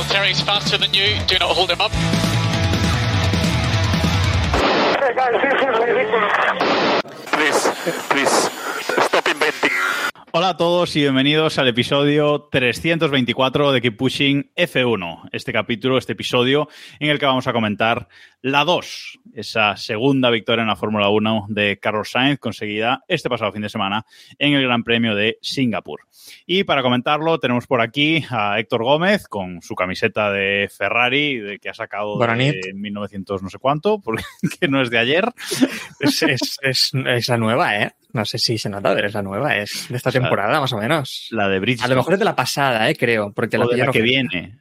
Valtteri's faster than you. Do not hold him up. Hey guys, this is ridiculous. Please, please, stop inventing. Hola a todos y bienvenidos al episodio 324 de Keep Pushing F1. Este capítulo, este episodio en el que vamos a comentar la 2, esa segunda victoria en la Fórmula 1 de Carlos Sainz conseguida este pasado fin de semana en el Gran Premio de Singapur. Y para comentarlo tenemos por aquí a Héctor Gómez con su camiseta de Ferrari de que ha sacado de nit. 1900 no sé cuánto, porque que no es de ayer. Es, es, es, es la nueva, ¿eh? No sé si se nota, pero es la nueva, es de esta sea, temporada, más o menos. La de A Bridgestone. lo mejor es de la pasada, ¿eh? Creo, porque o la de la que viene.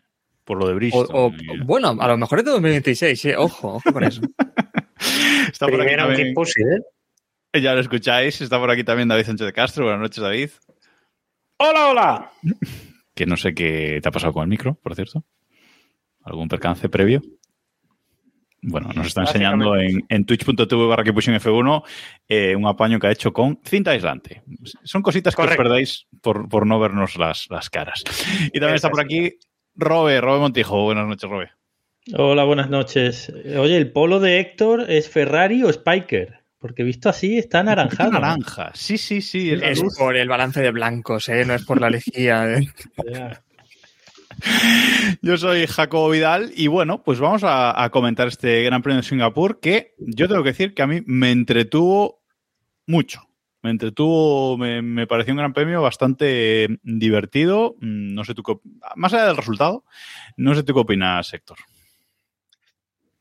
Por lo de O, o- bueno, a lo mejor es de 2026, sí, ojo, ojo con eso. Está por aquí Primero también- ¿eh? Ya lo escucháis, está por aquí también David Sánchez de Castro. Buenas noches, David. Hola, hola. Que no sé qué te ha pasado con el micro, por cierto. ¿Algún percance previo? Bueno, nos está enseñando en, en twitch.tv barra que pushing F1 eh, un apaño que ha hecho con cinta aislante. Son cositas que os perdáis por, por no vernos las, las caras. Y también está por aquí Robe, Robe Montijo. Buenas noches, Robe. Hola, buenas noches. Oye, ¿el polo de Héctor es Ferrari o Spiker? Porque visto así está anaranjado. ¿no? Naranja. Sí, sí, sí. es la Es luz. por el balance de blancos, ¿eh? No es por la lejía. ¿eh? Yo soy Jacobo Vidal y bueno, pues vamos a, a comentar este Gran Premio de Singapur que yo tengo que decir que a mí me entretuvo mucho. Me entretuvo, me, me pareció un gran premio bastante divertido. Mm, No sé tú qué más allá del resultado, no sé tú qué opinas, Héctor.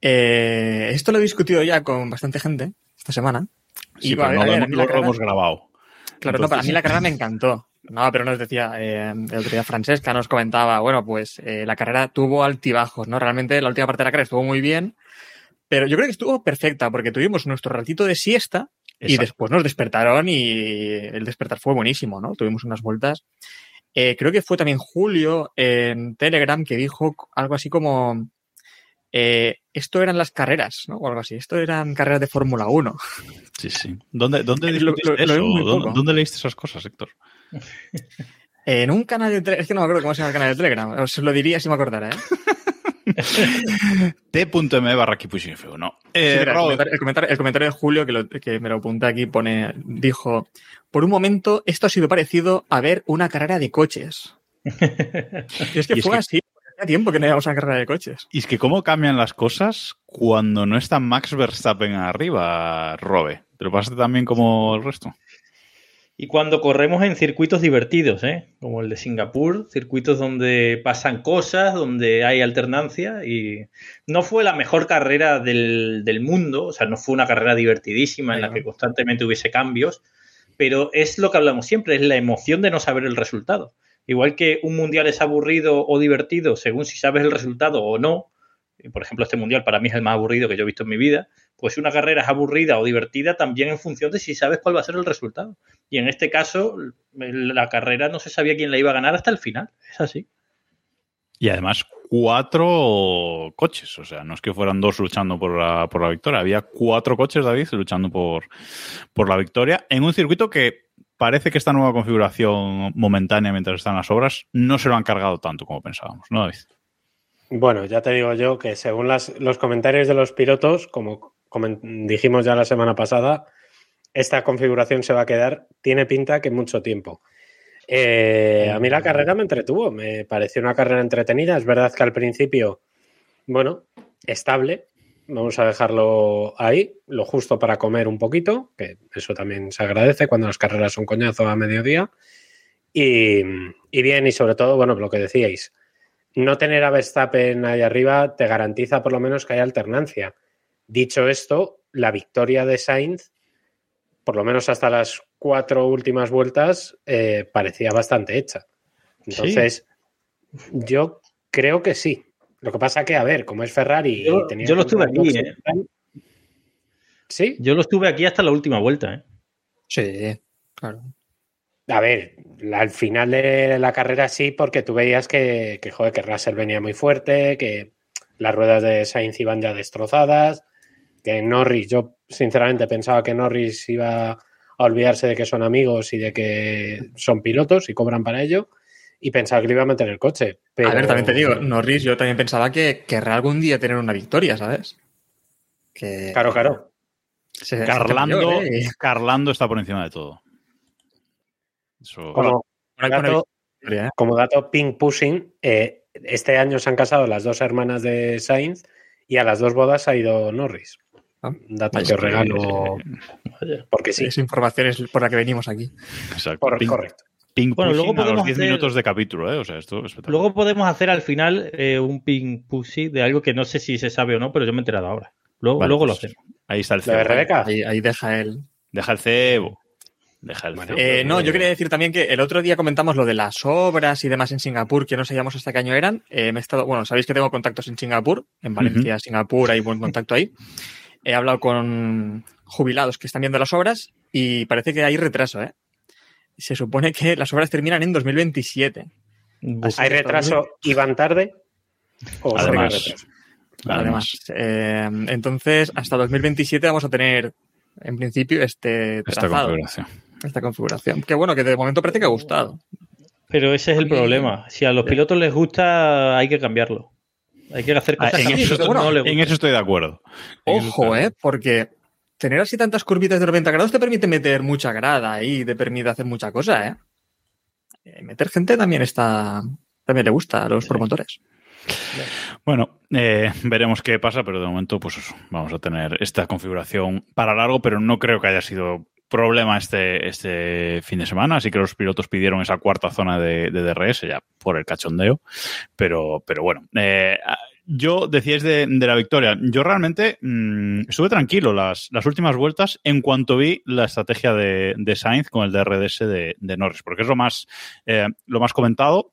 Eh, esto lo he discutido ya con bastante gente esta semana. Sí, Y, pero no ver, lo, a hemos- mí la lo carrera- hemos grabado. Claro, no, para mí la carrera me encantó. No, pero nos decía, eh, el otro día Francesca nos comentaba, bueno, pues eh, la carrera tuvo altibajos, ¿no? Realmente la última parte de la carrera estuvo muy bien, pero yo creo que estuvo perfecta porque tuvimos nuestro ratito de siesta y Exacto. después nos despertaron y el despertar fue buenísimo, ¿no? Tuvimos unas vueltas. Eh, creo que fue también Julio en Telegram que dijo algo así como, eh, esto eran las carreras, ¿no? O algo así, esto eran carreras de Fórmula 1. Sí, sí. ¿Dónde, dónde Lo- discutiste lo- lo eso? muy ¿Dónde, dónde leíste esas cosas, Héctor? En un canal de Telegram, es que no me acuerdo cómo se llama el canal de Telegram, os lo diría si me acordara, ¿eh? T.m barra Keep F1. Eh, Sí, mira, el, comentario, el de Julio, que, lo- que me lo apunta aquí, pone, dijo, por un momento esto ha sido parecido a ver una carrera de coches. Y es que Y fue que- así, porque hacía tiempo que no íbamos a una carrera de coches. Y es que cómo cambian las cosas cuando no está Max Verstappen arriba, Robe. ¿Te lo pasaste también como el resto? Y cuando corremos en circuitos divertidos, ¿eh? como el de Singapur, circuitos donde pasan cosas, donde hay alternancia y no fue la mejor carrera del, del mundo, o sea, no fue una carrera divertidísima en la que constantemente hubiese cambios, pero es lo que hablamos siempre, es la emoción de no saber el resultado. Igual que un mundial es aburrido o divertido según si sabes el resultado o no, por ejemplo este mundial para mí es el más aburrido que yo he visto en mi vida, pues una carrera es aburrida o divertida también en función de si sabes cuál va a ser el resultado. Y en este caso, la carrera no se sabía quién la iba a ganar hasta el final. Es así. Y además, cuatro coches. O sea, no es que fueran dos luchando por la, por la victoria. Había cuatro coches, David, luchando por, por la victoria en un circuito que parece que esta nueva configuración momentánea mientras están las obras no se lo han cargado tanto como pensábamos, ¿no, David? Bueno, ya te digo yo que según las- los comentarios de los pilotos, como comen- dijimos ya la semana pasada, esta configuración se va a quedar, tiene pinta que mucho tiempo. Eh, a mí la carrera me entretuvo, me pareció una carrera entretenida. Es verdad que al principio, bueno, estable, vamos a dejarlo ahí, lo justo para comer un poquito, que eso también se agradece cuando las carreras son coñazo a mediodía. Y, y bien, y sobre todo, bueno, lo que decíais, no tener a Verstappen ahí arriba te garantiza por lo menos que haya alternancia. Dicho esto, la victoria de Sainz, por lo menos hasta las cuatro últimas vueltas, eh, parecía bastante hecha. Entonces, yo creo que sí. Lo que pasa que, a ver, como es Ferrari Yo- y tenía yo lo estuve aquí, ¿eh? ¿Sí? Yo lo estuve aquí hasta la última vuelta, ¿eh? Sí, claro. A ver, al final de la carrera sí, porque tú veías que, que, joder, que Russell venía muy fuerte, que las ruedas de Sainz iban ya destrozadas, que Norris, yo sinceramente pensaba que Norris iba a olvidarse de que son amigos y de que son pilotos y cobran para ello, y pensaba que le iba a meter el coche. Pero... A ver, también te digo, Norris, yo también pensaba que querrá algún día tener una victoria, ¿sabes? Que Claro, claro. se- se Carlando, mayor, ¿eh? Carlando está por encima de todo. Eso- Como, dato, ¿eh? como dato pink pushing, eh, este año se han casado las dos hermanas de Sainz y a las dos bodas ha ido Norris. Dato vaya, que os regalo porque sí. Esa información es por la que venimos aquí. Exacto. Por- Ping- correcto. ping Bueno, luego pushing a los podemos 10 hacer- minutos de capítulo, ¿eh? O sea, esto es espectacular. Luego podemos hacer al final eh, un ping pussy de algo que no sé si se sabe o no, pero yo me he enterado ahora. Luego, Vale, luego lo pues, hacemos. Ahí está el cebo. Rebeca. Ahí, ahí deja el. Deja el cebo. Deja el Bueno, cebo. Eh, no, yo quería decir también que el otro día comentamos lo de las obras y demás en Singapur, que no sabíamos hasta qué año eran. Eh, me he estado, bueno, sabéis que tengo contactos en Singapur, en Valencia, Singapur, hay buen contacto ahí. He hablado con jubilados que están viendo las obras y parece que hay retraso, ¿eh? Se supone que las obras terminan en 2027. Buf. ¿Hay retraso y van tarde? ¿O Además? Además, eh, entonces, hasta 2027 vamos a tener, en principio, este esta trazado, configuración. esta configuración. Que bueno, que de momento parece que ha gustado. Pero ese es el problema. Si a los pilotos les gusta, hay que cambiarlo. Hay que hacer Ah, cosas en, que a los eso, pilotos no les en eso estoy de acuerdo. En Ojo, ¿eh? Porque tener así tantas curvitas de 90 grados te permite meter mucha grada ahí, te permite hacer mucha cosa, ¿eh? Eh, Meter gente también está. También le gusta a los promotores. Bueno, eh, veremos qué pasa, pero de momento, pues vamos a tener esta configuración para largo, pero no creo que haya sido problema este, este fin de semana, así que los pilotos pidieron esa cuarta zona de, de DRS ya por el cachondeo, pero, pero bueno, eh, yo decíais de, de, la victoria, yo realmente mmm, estuve tranquilo las, las, últimas vueltas en cuanto vi la estrategia de, de Sainz con el DRS de, de Norris, porque es lo más, eh, lo más comentado,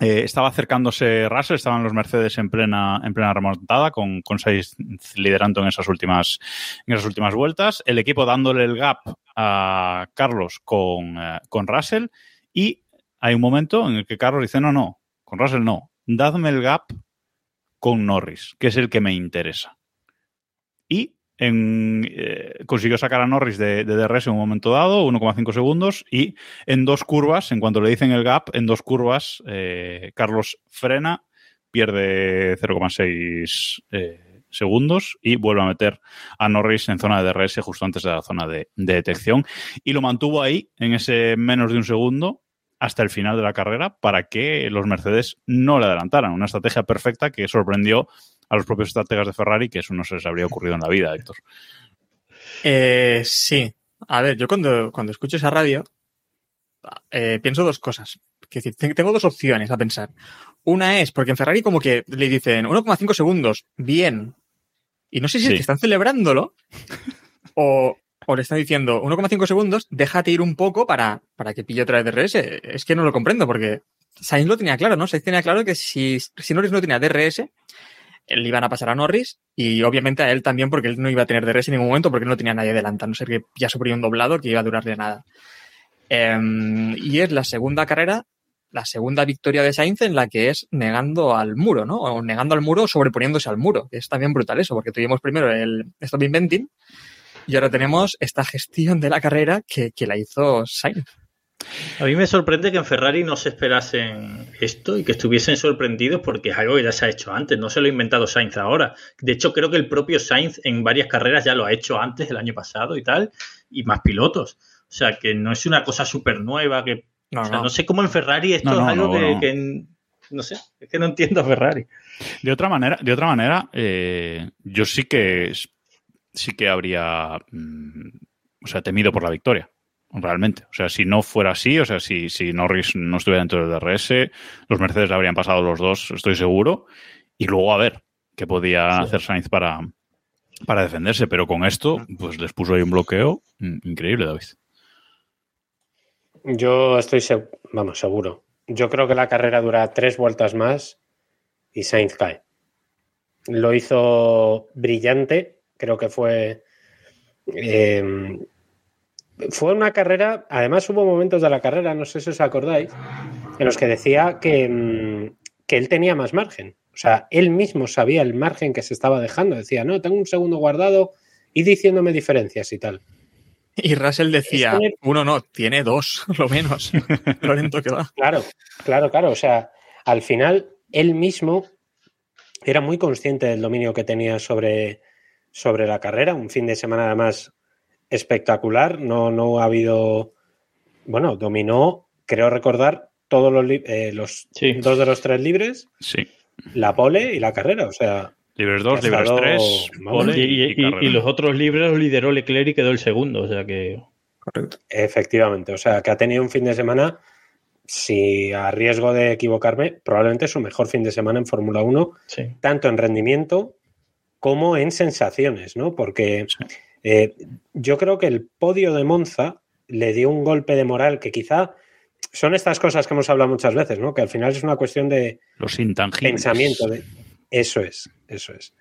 eh, estaba acercándose Russell, estaban los Mercedes en plena, en plena remontada, con, con Sainz liderando en esas últimas, en esas últimas vueltas. El equipo dándole el gap a Carlos con, eh, con Russell. Y hay un momento en el que Carlos dice: No, no, con Russell no. Dadme el gap con Norris, que es el que me interesa. Y en, eh, consiguió sacar a Norris de, de, DRS en un momento dado, 1,5 segundos, y en dos curvas, en cuanto le dicen el gap, en dos curvas, eh, Carlos frena, pierde 0,6 eh, segundos y vuelve a meter a Norris en zona de DRS justo antes de la zona de, de, detección. Y lo mantuvo ahí, en ese menos de un segundo, hasta el final de la carrera, para que los Mercedes no le adelantaran. Una estrategia perfecta que sorprendió a los propios estrategas de Ferrari que eso no se les habría ocurrido en la vida, Héctor. Eh, sí. A ver, yo cuando, cuando escucho esa radio eh, pienso dos cosas. Es decir, tengo dos opciones a pensar. Una es porque en Ferrari como que le dicen 1,5 segundos, bien. Y no sé si sí. es que están celebrándolo o, o, le están diciendo 1,5 segundos, déjate ir un poco para, para que pille otra vez DRS. Es que no lo comprendo porque Sainz lo tenía claro, ¿no? Sainz tenía claro que si, si Norris no tenía DRS, le iban a pasar a Norris y obviamente a él también porque él no iba a tener DRS en ningún momento porque no tenía nadie delante, a no ser que ya ponía un doblado que iba a durarle nada. Eh, y es la segunda carrera, la segunda victoria de Sainz en la que es negando al muro, ¿no? O negando al muro sobreponiéndose al muro. Es también brutal eso, porque tuvimos primero el Stop Inventing y ahora tenemos esta gestión de la carrera que, que la hizo Sainz. A mí me sorprende que en Ferrari no se esperasen esto y que estuviesen sorprendidos porque es algo que ya se ha hecho antes, no se lo ha inventado Sainz ahora. De hecho, creo que el propio Sainz en varias carreras ya lo ha hecho antes, el año pasado y tal, y más pilotos. O sea, que no es una cosa súper nueva, que no, o sea, no. no, sé cómo en Ferrari esto no, es algo no, que, no. que, no sé, es que no entiendo a Ferrari. De otra manera, de otra manera, eh, yo sí que sí que habría, mm, o sea, temido por la victoria realmente. O sea, si no fuera así, o sea, si, si Norris no estuviera dentro del DRS, los Mercedes le habrían pasado los dos, estoy seguro. Y luego a ver qué podía sí. hacer Sainz para, para defenderse. Pero con esto, pues les puso ahí un bloqueo increíble, David. Yo estoy, vamos, seguro. Yo creo que la carrera dura tres vueltas más y Sainz cae. lo hizo brillante, creo que fue... eh, fue una carrera, además hubo momentos de la carrera, no sé si os acordáis, en los que decía que, mm, que él tenía más margen. O sea, él mismo sabía el margen que se estaba dejando. Decía, no, tengo un segundo guardado y diciéndome diferencias y tal. Y Russell decía, Es que- uno no, tiene dos, lo menos. lo lento que va. Claro, claro, claro. O sea, al final él mismo era muy consciente del dominio que tenía sobre, sobre la carrera. Un fin de semana además espectacular. No, no ha habido. Bueno, dominó, creo recordar, todos los, eh, los Sí. dos de los tres libres, Sí. la pole y la carrera. O sea, Libres 2, Ha libres estado- 3, vamos. Y, y- y- carrera. y los otros libres los lideró Leclerc y quedó el segundo. O sea que. Correcto. efectivamente. O sea, que ha tenido un fin de semana, si a riesgo de equivocarme, probablemente su mejor fin de semana en Fórmula 1 Sí. tanto en rendimiento como en sensaciones, ¿no? Porque Sí. Eh, yo creo que el podio de Monza le dio un golpe de moral que quizá son estas cosas que hemos hablado muchas veces, ¿no? Que al final es una cuestión de Los intangibles. pensamiento. De... Eso es, eso es.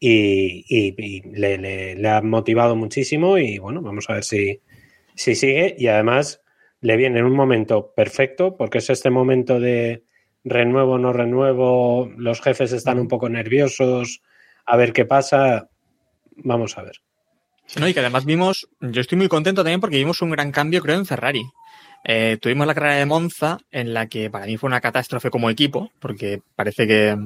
Y, y- y le, le- le ha motivado muchísimo y bueno, vamos a ver si, si sigue. Y además le viene en un momento perfecto porque es este momento de renuevo, no renuevo, los jefes están un poco nerviosos, a ver qué pasa. Vamos a ver. No, y que además vimos, yo estoy muy contento también porque vimos un gran cambio, creo, en Ferrari. Eh, tuvimos la carrera de Monza, en la que para mí fue una catástrofe como equipo, porque parece que,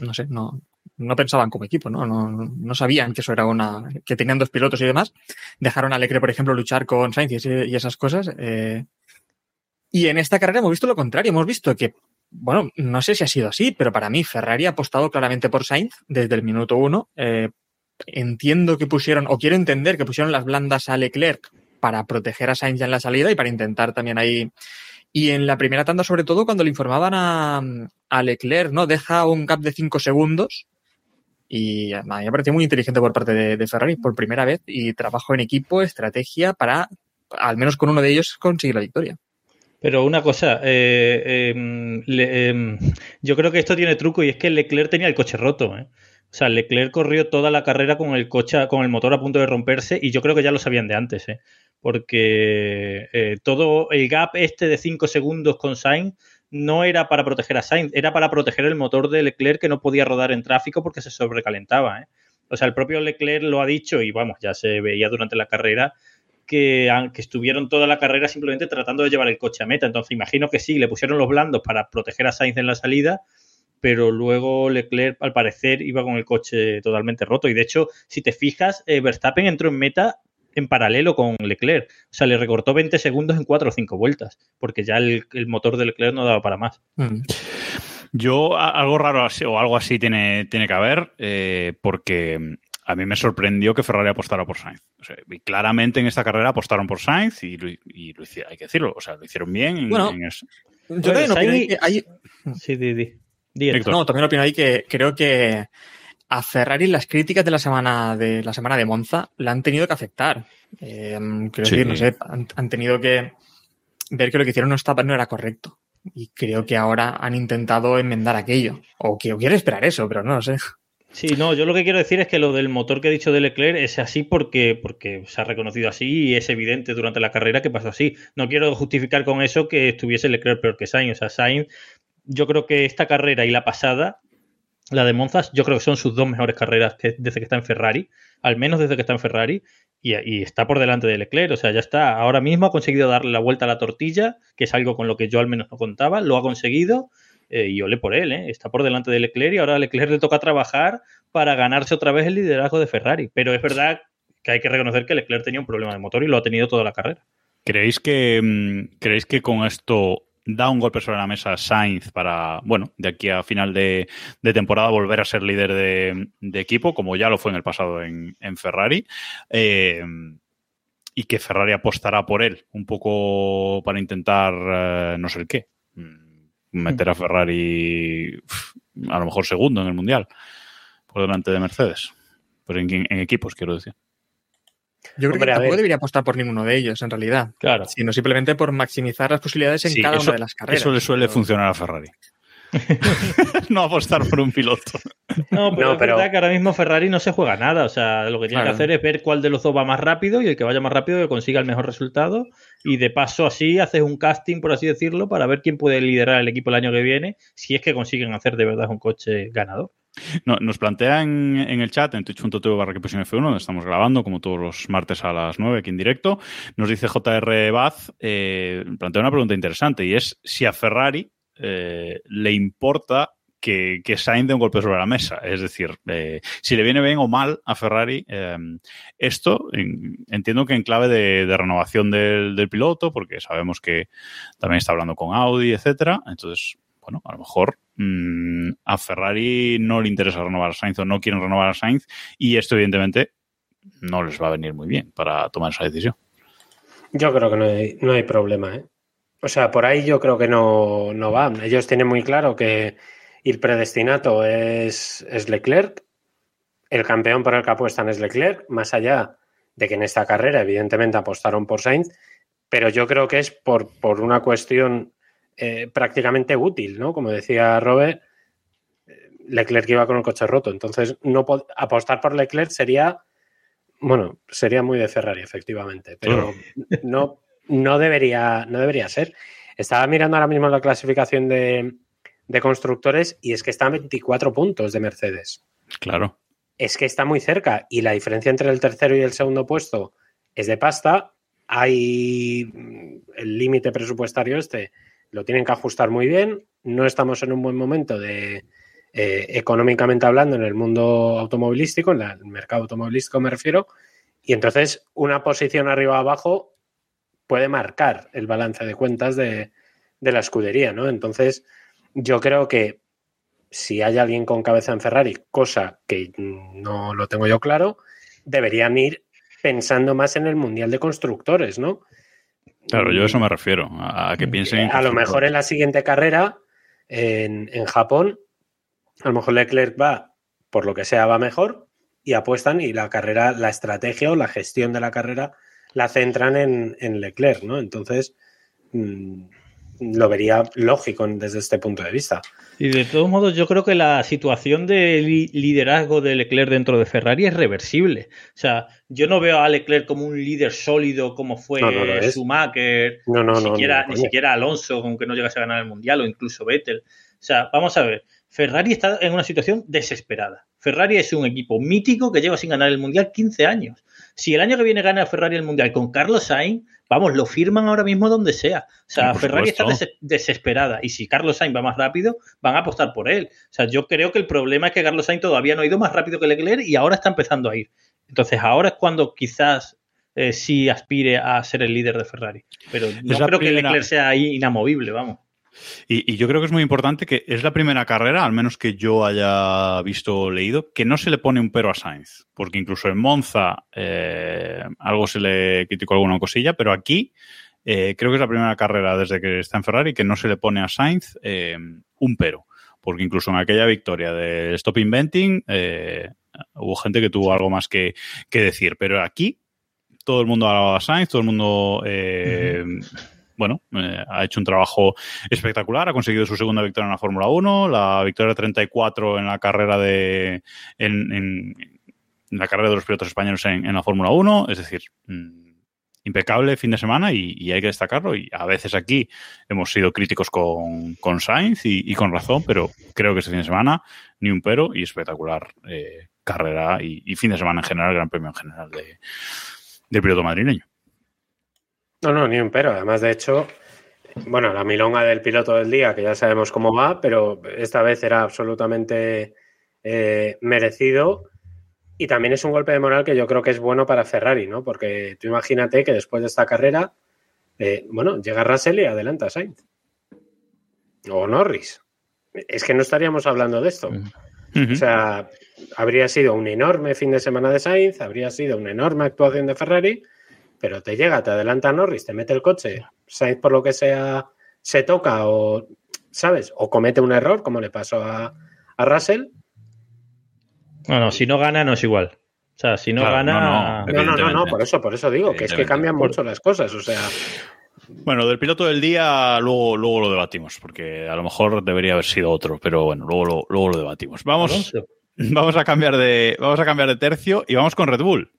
no sé, no, no pensaban como equipo, ¿no? No, no sabían que eso era una. que tenían dos pilotos y demás. Dejaron a Leclerc, por ejemplo, luchar con Sainz y, esas cosas. eh. Y en esta carrera hemos visto lo contrario, hemos visto que, bueno, no sé si ha sido así, pero para mí Ferrari ha apostado claramente por Sainz desde el minuto uno. Eh, entiendo que pusieron, o quiero entender que pusieron las blandas a Leclerc para proteger a Sainz ya en la salida y para intentar también ahí. Y en la primera tanda, sobre todo, cuando le informaban a, Leclerc, ¿no? Deja un gap de 5 segundos. Y a mí me pareció muy inteligente por parte de, Ferrari por primera vez. Y trabajo en equipo, estrategia para, al menos con uno de ellos, conseguir la victoria. Pero una cosa, eh, le- eh, yo creo que esto tiene truco y es que Leclerc tenía el coche roto. ¿eh? O sea, Leclerc corrió toda la carrera con el coche, con el motor a punto de romperse y yo creo que ya lo sabían de antes, ¿eh? porque eh, todo el gap este de 5 segundos con Sainz no era para proteger a Sainz, era para proteger el motor de Leclerc que no podía rodar en tráfico porque se sobrecalentaba. ¿eh? O sea, el propio Leclerc lo ha dicho y vamos, ya se veía durante la carrera que, han- que estuvieron toda la carrera simplemente tratando de llevar el coche a meta. Entonces, imagino que sí, le pusieron los blandos para proteger a Sainz en la salida, pero luego Leclerc, al parecer, iba con el coche totalmente roto. Y de hecho, si te fijas, eh, Verstappen entró en meta en paralelo con Leclerc. O sea, le recortó 20 segundos en 4 o 5 vueltas, porque ya el, el motor de Leclerc no daba para más. Mm. Yo, algo raro así, o algo así tiene, tiene que haber, eh, porque mm, a mí me sorprendió que Ferrari apostara por Sainz. O sea, y claramente en esta carrera apostaron por Sainz y lo, y lo hicieron, hay que decirlo, o sea, lo hicieron bien. en- Bueno, en eso. Yo también opino ahí que hay, Sí, di, di. Di, Héctor. No, también opino ahí que creo que a Ferrari las críticas de la semana de la semana de Monza la han tenido que afectar. Eh, quiero Sí. decir, no sé, han, han tenido que ver que lo que hicieron no estaba, no era correcto. Y creo que ahora han intentado enmendar aquello. O que quiero esperar eso, pero no lo sé. Sí, no, yo lo que quiero decir es que lo del motor que he dicho de Leclerc es así porque, porque se ha reconocido así y es evidente durante la carrera que pasó así. No quiero justificar con eso que estuviese Leclerc peor que Sainz. O sea, Sainz, yo creo que esta carrera y la pasada, la de Monzas, yo creo que son sus dos mejores carreras desde que está en Ferrari, al menos desde que está en Ferrari, y, y está por delante de Leclerc. O sea, ya está. Ahora mismo ha conseguido darle la vuelta a la tortilla, que es algo con lo que yo al menos no contaba, lo ha conseguido. eh, y ole por él, ¿eh? está por delante de Leclerc y ahora a Leclerc le toca trabajar para ganarse otra vez el liderazgo de Ferrari. Pero es verdad que hay que reconocer que Leclerc tenía un problema de motor y lo ha tenido toda la carrera. ¿Creéis que, mm, ¿Creéis que con esto da un golpe sobre la mesa Sainz para, bueno, de aquí a final de, de temporada volver a ser líder de, de equipo, como ya lo fue en el pasado en, en Ferrari? Eh, y que Ferrari apostará por él un poco para intentar eh, no sé el qué. Mm, Meter a Ferrari uf, a lo mejor segundo en el Mundial, por delante de Mercedes. Pero en, en equipos, quiero decir. Yo creo Hombre, que tampoco ver. debería apostar por ninguno de ellos, en realidad. Claro. Sino simplemente por maximizar las posibilidades en Sí, cada eso- una de las carreras. Eso le suele Pero- funcionar a Ferrari. no apostar por un piloto. No, pero No, es pero- verdad que ahora mismo Ferrari no se juega nada. O sea, lo que tiene Claro. que hacer es ver cuál de los dos va más rápido y el que vaya más rápido que consiga el mejor resultado. Y de paso, así haces un casting, por así decirlo, para ver quién puede liderar el equipo el año que viene, si es que consiguen hacer de verdad un coche ganador. No, nos plantea en, en el chat, en twitch.tv barra que F1, donde estamos grabando, como todos los martes a las 9 aquí en directo, nos dice JR Baz, eh, plantea una pregunta interesante y es si a Ferrari eh, le importa que, que Sainz dé un golpe sobre la mesa. Es decir, eh, si le viene bien o mal a Ferrari eh, esto, en- entiendo que en clave de, de renovación del, del piloto, porque sabemos que también está hablando con Audi, etcétera. Entonces, bueno, a lo mejor mm, a Ferrari no le interesa renovar a Sainz o no quieren renovar a Sainz y esto evidentemente no les va a venir muy bien para tomar esa decisión. Yo creo que no hay, no hay problema, ¿eh? O sea, por ahí yo creo que no, no. Ellos tienen muy claro que el predestinato es, es Leclerc, el campeón por el que apuestan es Leclerc, más allá de que en esta carrera evidentemente apostaron por Sainz, pero yo creo que es por, por una cuestión eh, prácticamente útil, ¿no? Como decía Robert, eh, Leclerc iba con el coche roto, entonces no apostar por Leclerc sería, bueno, sería muy de Ferrari, efectivamente, pero no, no, debería, no debería ser. Estaba mirando ahora mismo la clasificación de, de constructores y es que está a 24 puntos de Mercedes. Claro. Es que está muy cerca y la diferencia entre el tercero y el segundo puesto es de pasta. Hay mm, el límite presupuestario este, lo tienen que ajustar muy bien. No estamos en un buen momento de eh, económicamente hablando en el mundo automovilístico, en el mercado automovilístico me refiero. Y entonces una posición arriba o abajo puede marcar el balance de cuentas de, de la escudería, ¿no? Entonces, yo creo que si hay alguien con cabeza en Ferrari, cosa que no lo tengo yo claro, deberían ir pensando más en el Mundial de Constructores, ¿no? Claro, yo a eso me refiero, a, que piensen en A lo mejor en la siguiente carrera, en, en Japón, a lo mejor Leclerc va, por lo que sea, va mejor y apuestan y la carrera, la estrategia o la gestión de la carrera la centran en, en Leclerc, ¿no? Entonces, mm, lo vería lógico desde este punto de vista. Y de todos modos, yo creo que la situación de li- liderazgo de Leclerc dentro de Ferrari es reversible. O sea, yo no veo a Leclerc como un líder sólido como fue No, no. Schumacher, No, no, ni, siquiera, ni siquiera Alonso, aunque no llegase a ganar el Mundial, o incluso Vettel. O sea, vamos a ver, Ferrari está en una situación desesperada. Ferrari es un equipo mítico que lleva sin ganar el Mundial 15 años. Si el año que viene gana Ferrari el Mundial con Carlos Sainz, vamos, lo firman ahora mismo donde sea. O sea, Sí, Ferrari está des- desesperada. Y si Carlos Sainz va más rápido, van a apostar por él. O sea, yo creo que el problema es que Carlos Sainz todavía no ha ido más rápido que Leclerc y ahora está empezando a ir. Entonces, ahora es cuando quizás eh, sí aspire a ser el líder de Ferrari. Pero no creo que Leclerc sea ahí inamovible, vamos. Y, yo creo que es muy importante que es la primera carrera, al menos que yo haya visto o leído, que no se le pone un pero a Sainz. Porque incluso en Monza eh, algo se le criticó alguna cosilla, pero aquí eh, creo que es la primera carrera desde que está en Ferrari que no se le pone a Sainz eh, un pero. Porque incluso en aquella victoria de Stop Inventing hubo gente que tuvo algo más que, que decir. Pero aquí todo el mundo hablado a Sainz, todo el mundo bueno, eh, ha hecho un trabajo espectacular, ha conseguido su segunda victoria en la Fórmula 1, la victoria 34 en la carrera de en, en- la carrera de los pilotos españoles en, la Fórmula 1, es decir, mm, impecable fin de semana y, hay que destacarlo y a veces aquí hemos sido críticos con, con Sainz y, y con razón, pero creo que este fin de semana ni un pero y espectacular eh, carrera y, y fin de semana en general, gran premio en general de, del piloto madrileño. No, no, ni un pero. Además, de hecho, bueno, la milonga del piloto del día, que ya sabemos cómo va, pero esta vez era absolutamente eh, merecido. Y también es un golpe de moral que yo creo que es bueno para Ferrari, ¿no? Porque tú imagínate que después de esta carrera, eh, bueno, llega Russell y adelanta a Sainz. O Norris. Es que no estaríamos hablando de esto. Ujú. O sea, habría sido un enorme fin de semana de Sainz, habría sido una enorme actuación de Ferrari, pero te llega, te adelanta Norris, te mete el coche, Sainz por lo que sea se toca o, ¿sabes? O comete un error, como le pasó a, a Russell. No, no, si no gana, no es igual. O sea, si no Claro, gana. no, no. No, no, no, por eso, por eso digo, que es que cambian mucho las cosas. O sea, Bueno, del piloto del día luego, luego lo debatimos, porque a lo mejor debería haber sido otro, pero bueno, luego lo, luego lo debatimos. Vamos. Vamos a cambiar de, vamos a cambiar de tercio y vamos con Red Bull.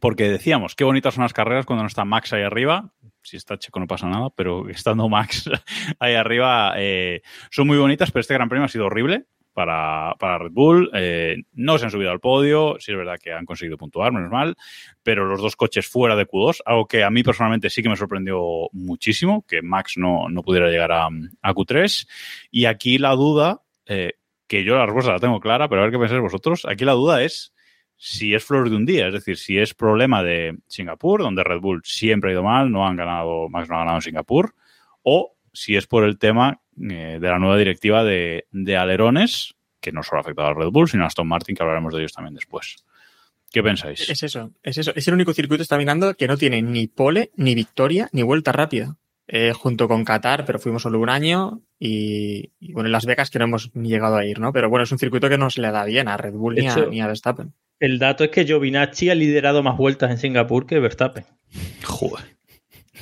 Porque decíamos, qué bonitas son las carreras cuando no está Max ahí arriba. Si está Checo no pasa nada, pero estando Max ahí arriba eh, son muy bonitas, pero este Gran Premio ha sido horrible para, para Red Bull. Eh, no se han subido al podio, sí es verdad que han conseguido puntuar, menos mal, pero los dos coches fuera de Q2, algo que a mí personalmente sí que me sorprendió muchísimo, que Max no, no pudiera llegar a, a Q3. Y aquí la duda, eh, que yo la respuesta la tengo clara, pero a ver qué pensáis vosotros, aquí la duda es si es flor de un día, es decir, si es problema de Singapur, donde Red Bull siempre ha ido mal, no han ganado, Max no ha ganado en Singapur, o si es por el tema eh, de la nueva directiva de, de, alerones, que no solo ha afectado a Red Bull, sino a Aston Martin, que hablaremos de ellos también después. ¿Qué pensáis? Es eso, es eso. Es el único circuito está mirando que no tiene ni pole, ni victoria, ni vuelta rápida. Eh, junto con Qatar, pero fuimos solo un año y, y, bueno, en Las Vegas que no hemos ni llegado a ir, ¿no? Pero bueno, es un circuito que no se le da bien a Red Bull ni, hecho, a, ni a Verstappen. El dato es que Giovinacci ha liderado más vueltas en Singapur que Verstappen. Joder.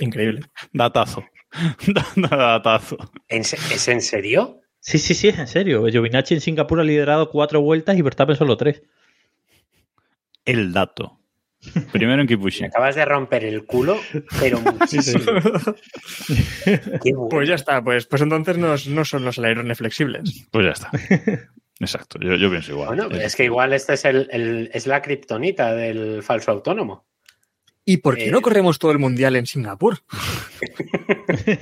Increíble. Datazo. Datazo. ¿Es en serio? Sí, sí, sí, es en serio. Giovinacci en Singapur ha liderado cuatro vueltas y Verstappen solo tres. El dato. Primero en Kipushi. Me acabas de romper el culo, pero muchísimo. bueno. Pues ya está, pues, pues entonces no, no son los alerones flexibles. Pues ya está. Exacto, yo, yo, pienso igual. Bueno, es que igual este es, el, el es la kriptonita del falso autónomo. ¿Y por qué eh... no corremos todo el mundial en Singapur?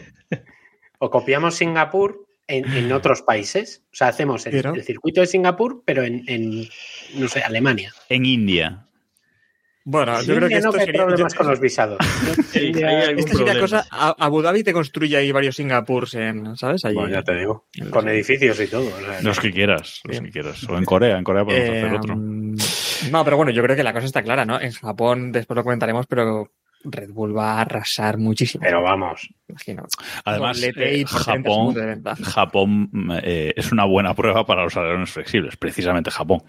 o copiamos Singapur en, en, otros países. O sea, hacemos el, el circuito de Singapur, pero en, en, no sé, Alemania. En India. Bueno, sí, yo creo que no esto hay sería, problemas yo, con los visados. Sí, Esta sería cosa, Abu Dhabi te construye ahí varios Singapurs en, ¿sabes? Allí. Bueno, ya te digo. Con edificios y todo. o sea, Los que quieras, los Bien. que quieras. O en Corea, en Corea podemos Eh, hacer otro. No, pero bueno, yo creo que la cosa está clara, ¿no? En Japón, después lo comentaremos, pero Red Bull va a arrasar muchísimo. Pero vamos. Imagino. Además, y eh, por 30 Japón. Japón eh, es una buena prueba para los alerones flexibles, precisamente Japón.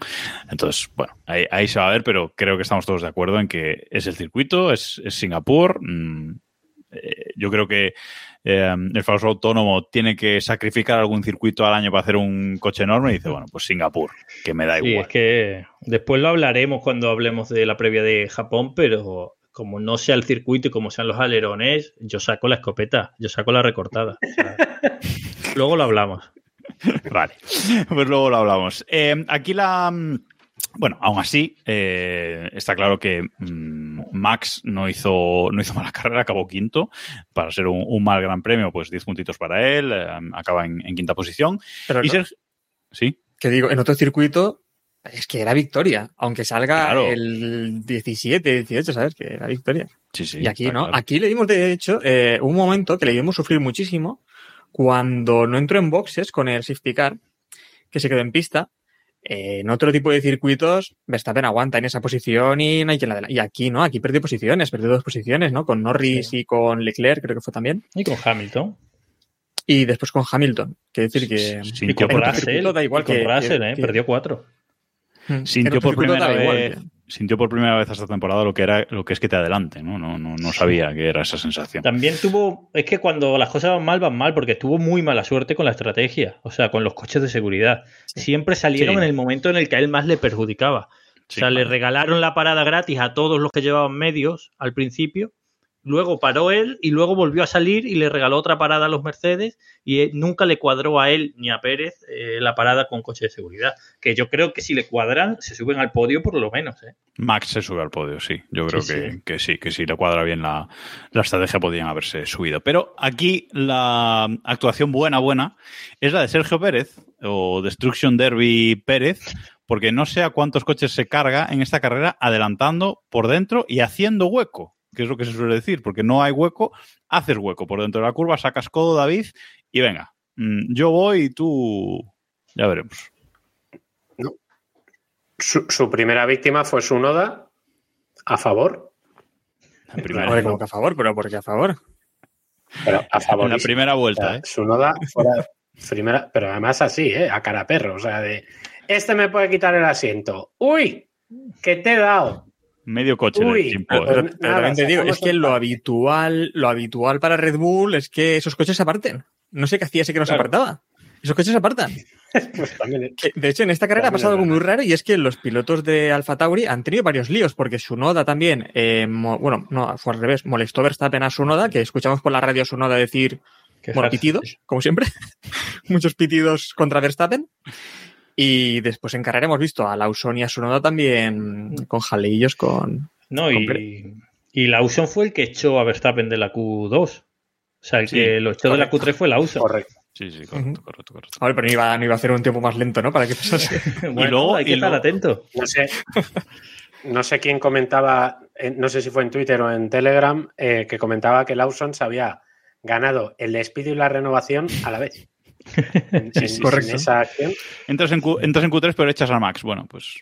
Entonces, bueno, ahí, ahí se va a ver, pero creo que estamos todos de acuerdo en que es el circuito, es, es Singapur. mm, eh, yo creo que eh, el falso autónomo tiene que sacrificar algún circuito al año para hacer un coche enorme y dice, bueno, pues Singapur, que me da Sí, igual. es que después lo hablaremos cuando hablemos de la previa de Japón, pero como no sea el circuito y como sean los alerones, yo saco la escopeta, yo saco la recortada. O sea, luego lo hablamos. Vale, pues luego lo hablamos. Eh, aquí la. mm, Bueno, aún así, eh, está claro que mm, Max no hizo, no hizo mala carrera, acabó quinto. Para ser un, un mal gran premio, pues 10 puntitos para él, eh, acaba en, en quinta posición. Pero Y no, Sergio- Sí, que digo, en otro circuito es que era victoria, aunque salga Claro. el 17, 18, ¿sabes? Que era victoria. sí, sí. y aquí no, claro. aquí le dimos, de hecho, eh, un momento que le dimos sufrir muchísimo cuando no entró en boxes con el safety car, que se quedó en pista. Eh, en otro tipo de circuitos, Verstappen aguanta en esa posición y no hay quien la. Y aquí no, aquí perdió posiciones, perdió dos posiciones, ¿no? Con Norris y con Leclerc, creo que fue también. Y con Hamilton. Y después con Hamilton. Quiere decir que. Sí, Y con Russell. circuito da igual y con que- Russell, que- ¿eh? que- Perdió cuatro. Mm, Sintió por, primera igual vez, sintió por primera vez esta temporada lo que era lo que es que te adelante, ¿no? No, no, no sabía que era esa sensación. También tuvo, es que cuando las cosas van mal, van mal, porque tuvo muy mala suerte con la estrategia, o sea, con los coches de seguridad. Siempre salieron Sí. en el momento en el que a él más le perjudicaba. Sí, o sea, le regalaron la parada gratis a todos los que llevaban medios al principio. Luego paró él y luego volvió a salir y le regaló otra parada a los Mercedes y eh, nunca le cuadró a él ni a Pérez eh, la parada con coche de seguridad. Que yo creo que si le cuadran, se suben al podio por lo menos. ¿eh? Max se sube al podio, sí. Yo creo Sí, que, sí. que sí, que si le cuadra bien la, la estrategia podrían haberse subido. Pero aquí la actuación buena, buena, es la de Sergio Pérez o Destruction Derby Pérez, porque no sé a cuántos coches se carga en esta carrera adelantando por dentro y haciendo hueco, que es lo que se suele decir, porque no hay hueco, haces hueco por dentro de la curva, sacas codo, David, y venga, mm, yo voy y tú ya veremos. Su, su primera víctima fue su noda a favor. La primera, como que a favor, pero ¿por qué a favor? Pero a favor. en la primera vuelta, ¿eh? Su noda fuera primera, pero además así, ¿eh? A cara perro. O sea, de este me puede quitar el asiento. ¡Uy! ¿Qué te he dado? Medio coche en el Uy, tiempo, Pero, pero- Nada, pero también te digo, es que lo habitual, lo habitual para Red Bull es que esos coches se aparten. No sé qué hacía ese que no se apartaba. Esos coches se apartan. Pues también, ¿eh? De hecho, en esta carrera ha pasado algo muy raro y es que los pilotos de Alfa Tauri han tenido varios líos porque Sunoda también, eh, bueno, no, fue al revés, molestó Verstappen a Sunoda, que escuchamos por la radio a Sunoda decir, bueno, pitidos, como siempre, muchos pitidos contra Verstappen. Y después en carrera hemos visto a Lawson y a Sunoda también con jaleillos con... No, y, y Lawson fue el que echó a Verstappen de la Q2. O sea, el Sí, que lo echó de la Q3 fue Lawson. Correcto. Sí, sí, correcto, correcto, correcto. A ver, pero no iba, no iba a hacer un tiempo más lento, ¿no? Para que pasase. Bueno, luego- hay que y estar luego- atento. No sé, no sé quién comentaba, eh, no sé si fue en Twitter o en Telegram, eh, que comentaba que Lawson se había ganado el despido y la renovación a la vez. En- en- en correcto. esa acción. Entras en, Q, entras en Q3 pero echas a Max. Bueno, pues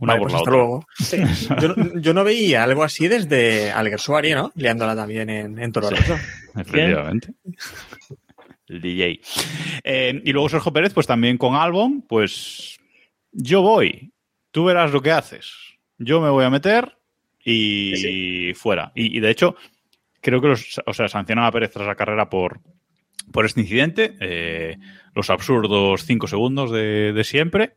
una Vale, por pues la hasta otra. luego. Yo, no- yo no veía algo así desde Alguersuari, ¿no? Liándola también en, en Toro Rosso. Efectivamente. El DJ. Eh, y luego Sergio Pérez, pues también con Albon, pues yo voy, tú verás lo que haces. Yo me voy a meter y fuera. Y, y, de hecho, creo que los, o sea, sancionan a Pérez tras la carrera por, por este incidente, eh, los absurdos cinco segundos de, de siempre.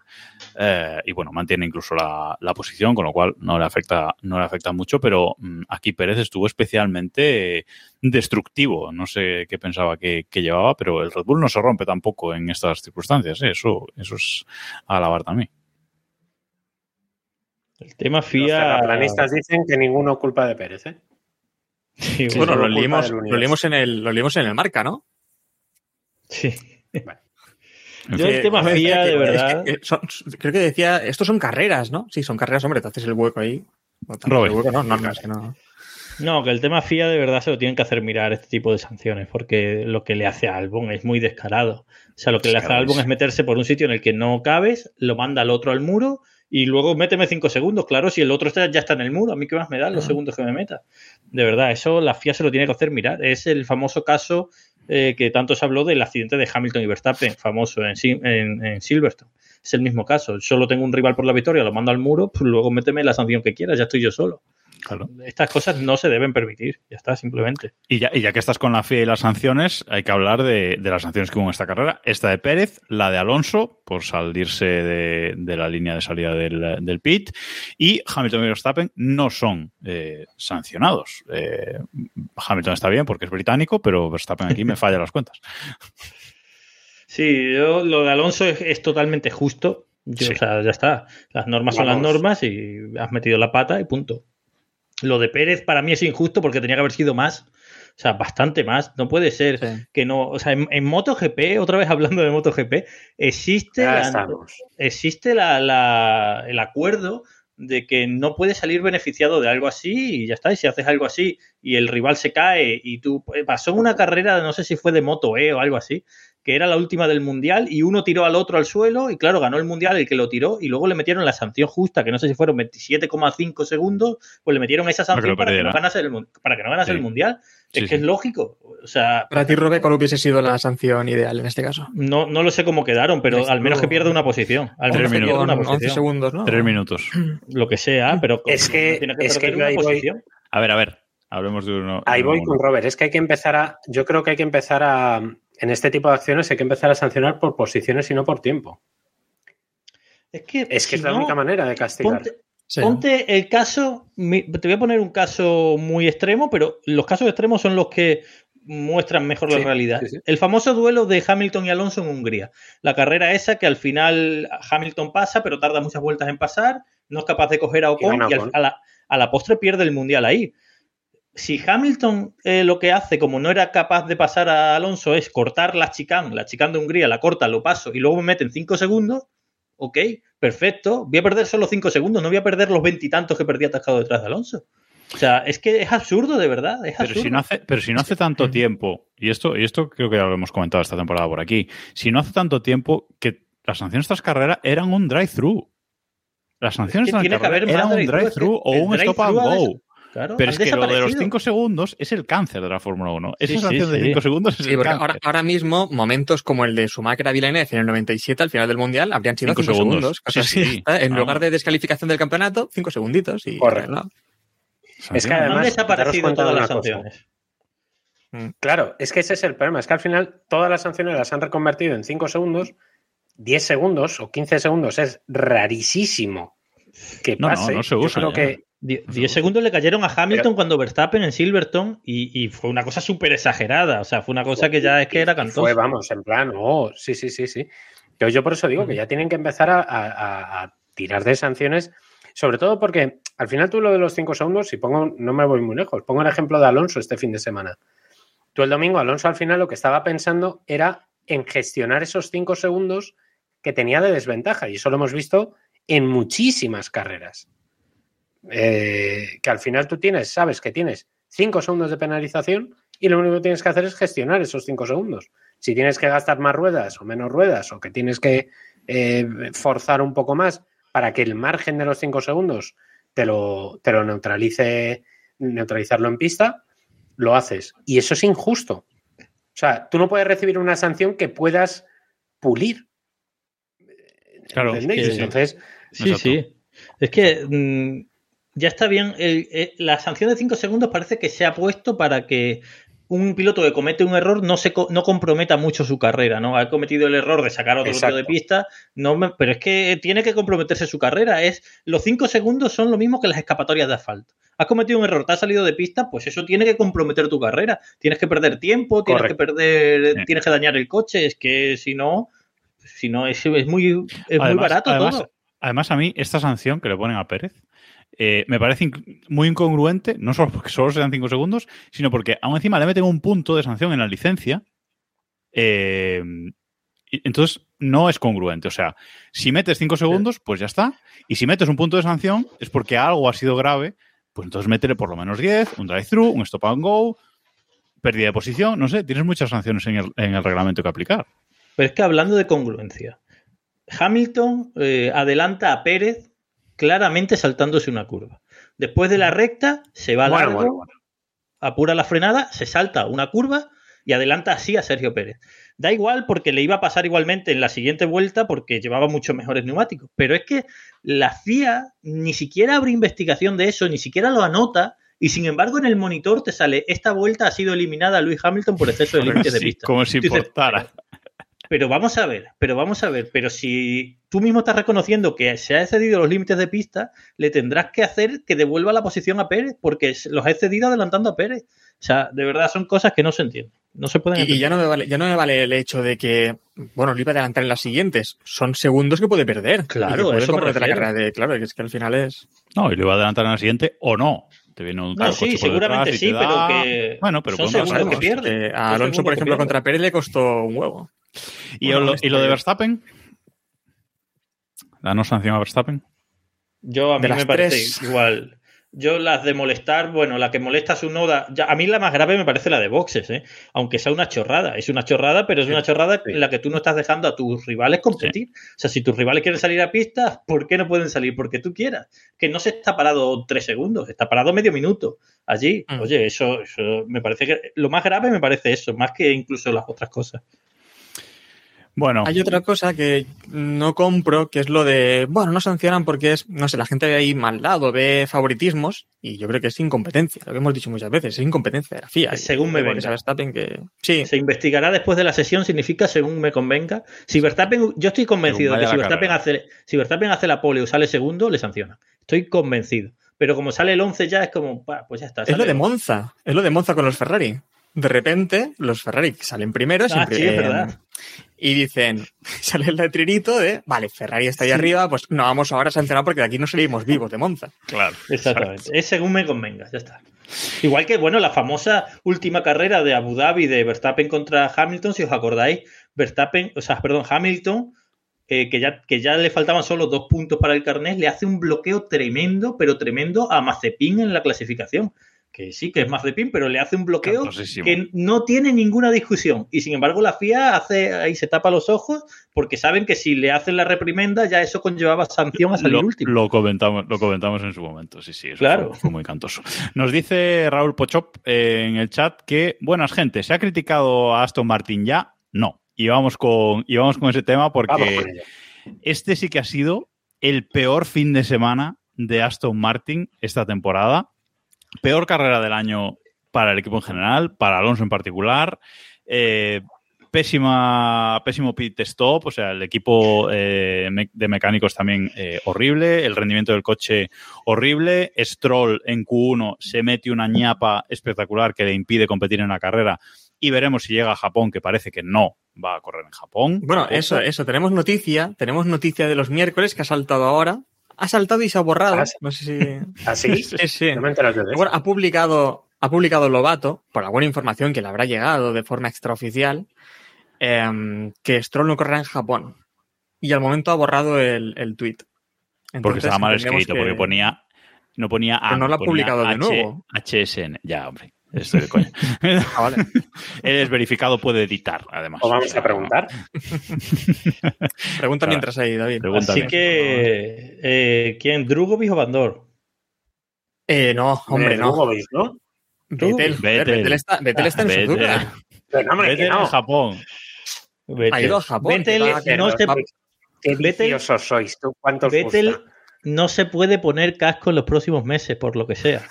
Eh, y bueno, mantiene incluso la, la, posición, con lo cual no le afecta, no le afecta mucho, pero mmm, aquí Pérez estuvo especialmente destructivo. No sé qué pensaba que, que, llevaba, pero el Red Bull no se rompe tampoco en estas circunstancias. ¿eh? Eso, eso es a alabar también. El tema FIA. Los planistas dicen que ninguno culpa de Pérez, ¿eh? Sí, bueno, lo leímos, lo leímos en el, lo leímos en el marca, ¿no? Sí. Vale. Yo el tema no, FIA, de verdad. Que son, creo que decía, estos son carreras, ¿no? Sí, son carreras, hombre, te haces el hueco ahí. Robert. El hueco, no, no, no, es que no. No, que el tema FIA de verdad se lo tienen que hacer mirar este tipo de sanciones, porque lo que le hace a Albon es muy descarado. O sea, lo que le hace a Albon es meterse por un sitio en el que no cabes, lo manda al otro al muro y luego méteme cinco segundos. Claro, si el otro está, ya está en el muro, a mí qué más me dan los segundos que me meta. De verdad, eso la FIA se lo tiene que hacer mirar. Es el famoso caso eh, que tanto se habló del accidente de Hamilton y Verstappen, famoso en, en, Silverstone. Es el mismo caso. Solo tengo un rival por la victoria, lo mando al muro, pues luego méteme la sanción que quieras, ya estoy yo solo. Claro. Estas cosas no se deben permitir, ya está, simplemente. Y ya, y ya que estás con la FIA y las sanciones, hay que hablar de, de, las sanciones que hubo en esta carrera. Esta de Pérez, la de Alonso, por salirse de, de la línea de salida del, del, pit, y Hamilton y Verstappen no son eh, sancionados. Eh, Hamilton está bien porque es británico, pero Verstappen aquí me falla las cuentas. Sí, yo, lo de Alonso es, es totalmente justo. Yo, sí. O sea, ya está. Las normas Vamos. son las normas y has metido la pata y punto. Lo de Pérez para mí es injusto porque tenía que haber sido más. O sea, bastante más. No puede ser sí. que no. O sea, en, en, MotoGP, otra vez hablando de MotoGP, existe, la, existe la, la, el acuerdo de que no puedes salir beneficiado de algo así y ya está. Y si haces algo así y el rival se cae y tú. eh, Pasó una carrera, no sé si fue de Moto E o algo así, que era la última del mundial y uno tiró al otro al suelo y claro, ganó el mundial el que lo tiró y luego le metieron la sanción justa, que no sé si fueron 27,5 segundos, pues le metieron esa sanción para que no ganase el, para que no ganase sí. el mundial. Es sí, que es lógico. O sea, para ti, Robe, ¿cuál hubiese sido la sanción ideal en este caso? No, no lo sé cómo quedaron, pero al menos que pierda una posición. Al menos Tres que pierda una posición. 11 segundos, ¿no? Tres minutos. Lo que sea, pero es que, tiene que es que una ahí posición. voy. A ver, a ver. Hablemos de uno. Ahí de voy uno. con Robert. Es que hay que empezar a. Yo creo que hay que empezar a. En este tipo de acciones hay que empezar a sancionar por posiciones y no por tiempo. Es que, Es que si es la no, única manera de castigar. Ponte, Sí. ponte el caso, te voy a poner un caso muy extremo, pero los casos extremos son los que muestran mejor la realidad. sí, sí. El famoso duelo de Hamilton y Alonso en Hungría. La carrera esa que al final Hamilton pasa, pero tarda muchas vueltas en pasar, no es capaz de coger a Ocon y, al- a, la, a la postre pierde el mundial ahí. Si Hamilton eh, lo que hace, como no era capaz de pasar a Alonso, es cortar la chicane, la chicane de Hungría, la corta, lo paso y luego me meten 5 segundos, ok, perfecto, voy a perder solo 5 segundos, no voy a perder los veintitantos que perdí atascado detrás de Alonso. O sea, es que es absurdo, de verdad, es Pero absurdo. si, no hace, pero si no hace tanto tiempo, y esto, y esto creo que ya lo hemos comentado esta temporada por aquí, si no hace tanto tiempo que las sanciones tras carrera eran un drive-thru. Las sanciones que tras tiene que carrera eran un drive-thru, es que o un stop and go. Claro, Pero es que lo de los desaparecido. 5 segundos es el cáncer de la Fórmula 1. Esa Sí, de sí. 5 segundos es Sí, el cáncer. ahora, ahora mismo momentos como el de Schumacher a Villeneuve en el 97 al final del Mundial habrían sido Cinco 5 segundos. En Vamos. lugar de descalificación del campeonato, 5 segunditos y Correcto. ¿no? Es que Sanción. Han además, desaparecido todas las sanciones. Claro, es que ese es el problema. Es que al final todas las sanciones las han reconvertido en 5 segundos, 10 segundos o 15 segundos. Es rarísimo que No, no, pase. no se Yo usa creo que 10 segundos le cayeron a Hamilton cuando Verstappen en Silverstone y, y fue una cosa súper exagerada. O sea, fue una cosa que ya es que era cantosa. Fue, vamos, en plan, oh, sí, sí, sí, sí. Yo, yo por eso digo que ya tienen que empezar a- a tirar de sanciones, sobre todo porque al final tú lo de los cinco segundos, si pongo, no me voy muy lejos, pongo el ejemplo de Alonso este fin de semana. Tú el domingo, Alonso al final lo que estaba pensando era en gestionar esos cinco segundos que tenía de desventaja, y eso lo hemos visto en muchísimas carreras. Eh, que al final tú tienes, sabes que tienes cinco segundos de penalización y lo único que tienes que hacer es gestionar esos cinco segundos. Si tienes que gastar más ruedas o menos ruedas o que tienes que eh, forzar un poco más para que el margen de los cinco segundos te lo, te lo neutralice, neutralizarlo en pista, lo haces. Y eso es injusto. O sea, tú no puedes recibir una sanción que puedas pulir. Claro, ¿Entendéis? sí, sí. Entonces, Sí, sí. Es que mm, ya está bien. El- eh, la sanción de 5 segundos parece que se ha puesto para que un piloto que comete un error no se no comprometa mucho su carrera, ¿no? Ha cometido el error de sacar a otro Exacto. de pista, no me- pero es que tiene que comprometerse su carrera. Es los 5 segundos son lo mismo que las escapatorias de asfalto. Has cometido un error, te has salido de pista, pues eso tiene que comprometer tu carrera. Tienes que perder tiempo, tienes Correcto. que perder, Sí. tienes que dañar el coche. Es que si no, si no es, es muy, es muy barato además, todo. Además, a mí, esta sanción que le ponen a Pérez eh, me parece inc- muy incongruente, no solo porque solo sean 5 segundos, sino porque aún encima le meten un punto de sanción en la licencia. eh, entonces, no es congruente. O sea, si metes 5 segundos, pues ya está. Y si metes un punto de sanción, es porque algo ha sido grave, pues entonces métele por lo menos 10, un drive-thru, un stop and go, pérdida de posición, no sé, tienes muchas sanciones en el, en el reglamento que aplicar. Pero es que hablando de congruencia, Hamilton eh, adelanta a Pérez claramente saltándose una curva. Después de la recta, se va Bueno, largo, bueno, bueno. apura la frenada, se salta una curva y adelanta así a Sergio Pérez. Da igual porque le iba a pasar igualmente en la siguiente vuelta porque llevaba muchos mejores neumáticos. Pero es que la FIA ni siquiera abre investigación de eso, ni siquiera lo anota. Y sin embargo, en el monitor te sale: esta vuelta ha sido eliminada Luis Hamilton por exceso de límites de pista. como si Dices, importara. pero vamos a ver, pero vamos a ver, pero si tú mismo estás reconociendo que se ha excedido los límites de pista, le tendrás que hacer que devuelva la posición a Pérez, porque se- los ha excedido adelantando a Pérez. O sea, de verdad son cosas que no se entienden. No se pueden Y, ya no me vale, ya no me vale el hecho de que, bueno, lo iba a adelantar en las siguientes. Son segundos que puede perder. Claro, eso me la carrera de, claro, que es que al final es. No, y le va a adelantar en la siguiente o no. Te viene un No, sí, seguramente sí, pero da- que Bueno, pero son podemos segundos que pierde. a Alonso, por ejemplo, contra Pérez le costó un huevo. ¿Y, Bueno, lo, este- ¿Y lo de Verstappen? ¿Danos sanción a Verstappen? Yo a mí me parece tres. igual. Yo las de molestar, bueno, la que molesta a su noda, ya, a mí la más grave me parece la de boxes, ¿eh? aunque sea una chorrada. Es una chorrada, pero es una chorrada sí. en la que tú no estás dejando a tus rivales competir. O sea, si tus rivales quieren salir a pista, ¿por qué no pueden salir? Porque tú quieras. Que no se está parado tres segundos, está parado medio minuto allí. Mm. Oye, eso, eso me parece que lo más grave me parece eso, más que incluso las otras cosas. Bueno, Hay otra cosa que no compro, que es lo de, bueno, no sancionan porque es, no sé, la gente ve ahí mal lado, ve favoritismos, y yo creo que es incompetencia, lo que hemos dicho muchas veces, es incompetencia de la FIA. Según me Porque venga. Verstappen que, sí, Se investigará después de la sesión, significa según me convenga. Si Verstappen, yo estoy convencido de que si Verstappen, hace, si Verstappen hace la pole o sale segundo, le sancionan. Estoy convencido. Pero como sale el 11 ya es como, pa, pues ya está. es lo de el 11. Monza, es lo de Monza con los Ferrari. De repente, los Ferrari salen primeros Ah, pri- sí, es verdad. y dicen, sale el letrinito de, vale, Ferrari está ahí arriba, pues no vamos ahora a sancionar porque de aquí no salimos vivos de Monza. claro. Exactamente. Es según me convenga, ya está. Igual que, bueno, la famosa última carrera de Abu Dhabi de Verstappen contra Hamilton, si os acordáis, Verstappen, o sea, perdón, Hamilton, eh, que, ya, que ya le faltaban solo dos puntos para el carnet, le hace un bloqueo tremendo, pero tremendo a Mazepin en la clasificación. Que sí, que es Mazepin, pero le hace un bloqueo que no tiene ninguna discusión. Y sin embargo, la FIA hace ahí se tapa los ojos porque saben que si le hacen la reprimenda, ya eso conllevaba sanción a salir Lo, último. lo comentamos, lo comentamos en su momento, sí, sí, eso Claro. fue, fue muy cantoso. Nos dice Raúl Pochop eh, en el chat que, buenas gente, ¿se ha criticado a Aston Martin ya? No. Y vamos con, y vamos con ese tema porque este sí que ha sido el peor fin de semana de Aston Martin esta temporada. Peor carrera del año para el equipo en general, para Alonso en particular. Eh, pésima, pésimo pit stop, o sea, el equipo eh, de mecánicos también eh, horrible, el rendimiento del coche horrible, Stroll en Q1 se mete una ñapa espectacular que le impide competir en la carrera y veremos si llega a Japón, que parece que no va a correr en Japón. Bueno, eso, eso. Tenemos noticia, tenemos noticia de los miércoles que ha saltado ahora. Ha saltado y se ha borrado. Ah, sí. No sé si. ¿Así? Sí, sí. No me de eso. Bueno, ha publicado, ha publicado Lobato, por alguna información que le habrá llegado de forma extraoficial, em, que Stroll no correrá en Japón. Y al momento ha borrado el, el tweet. porque estaba mal escrito, que- porque ponía. No ponía A. Pero no lo ha publicado de nuevo. HSN. Ya, hombre. Estoy de coña. Ah, vale. Él es verificado, puede editar, además. ¿O vamos a preguntar? Pregunta Claro. mientras ahí, David. Pregunta Así bien. que, eh, ¿quién? ¿Drugovic o Bandor? Eh, no, hombre, Eh, no. Drugovic, ¿no? Vettel. Vettel está, Vettel está en. Suzuka. Pero, hombre, que no. en Japón. Ha ido a Japón. Que no se- Qué viciosos sois tú. ¿Cuántos gusta? no se puede poner casco en los próximos meses, por lo que sea.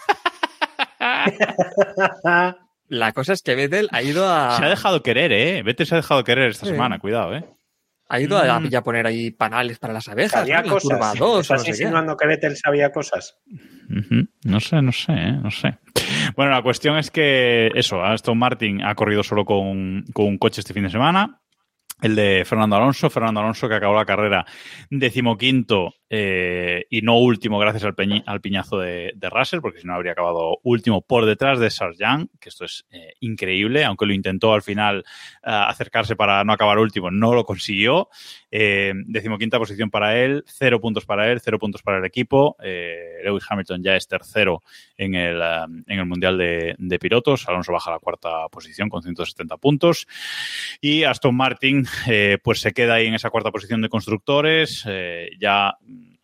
La cosa es que Vettel ha ido a. Se ha dejado querer, ¿eh? Vete se ha dejado querer esta Sí. semana, cuidado, ¿eh? Ha ido a, Mm. ya poner ahí panales para las abejas. Sabía ¿no? La curva cosas. 2 o ¿Estás no sé qué. insinuando que Vettel sabía cosas? No sé, no sé, ¿eh? no sé. Bueno, la cuestión es que eso, Aston Martin ha corrido solo con, con un coche este fin de semana. El de Fernando Alonso, Fernando Alonso que acabó la carrera decimoquinto eh, y no último gracias al, piñazo de, Russell, porque si no habría acabado último por detrás de Sargent, que esto es eh, increíble, aunque lo intentó al final eh, acercarse para no acabar último, no lo consiguió. Decimoquinta posición para él, cero puntos para él, cero puntos para el equipo. Lewis Hamilton ya es tercero en el, en el Mundial de, de Pilotos. Alonso baja a la cuarta posición con 170 puntos. Y Aston Martin pues se queda ahí en esa cuarta posición de constructores, ya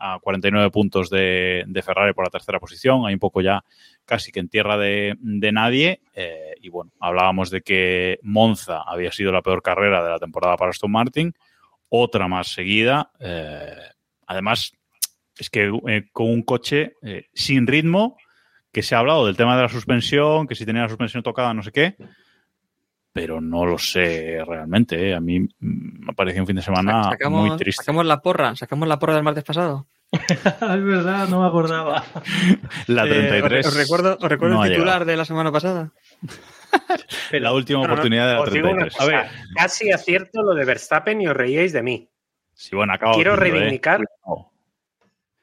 a 49 puntos de, de Ferrari por la tercera posición, hay un poco ya casi que en tierra de, de nadie. Eh, y bueno, hablábamos de que Monza había sido la peor carrera de la temporada para Aston Martin, otra más seguida. Eh, además, es que eh, con un coche sin ritmo, que se ha hablado del tema de la suspensión, que si tenía la suspensión tocada, no sé qué, pero no lo sé realmente. ¿eh? A mí mm, me pareció un fin de semana sacamos, muy triste. sacamos la porra, sacamos la porra del martes pasado. es verdad, no me acordaba. La Eh, 33. os, os recuerdo, os recuerdo no el titular de la semana pasada. la última No, no, oportunidad de la os digo una 33. cosa, A ver. Casi acierto lo de Verstappen y os reíais de mí. Sí, bueno, acabo Quiero ¿eh? reivindicar.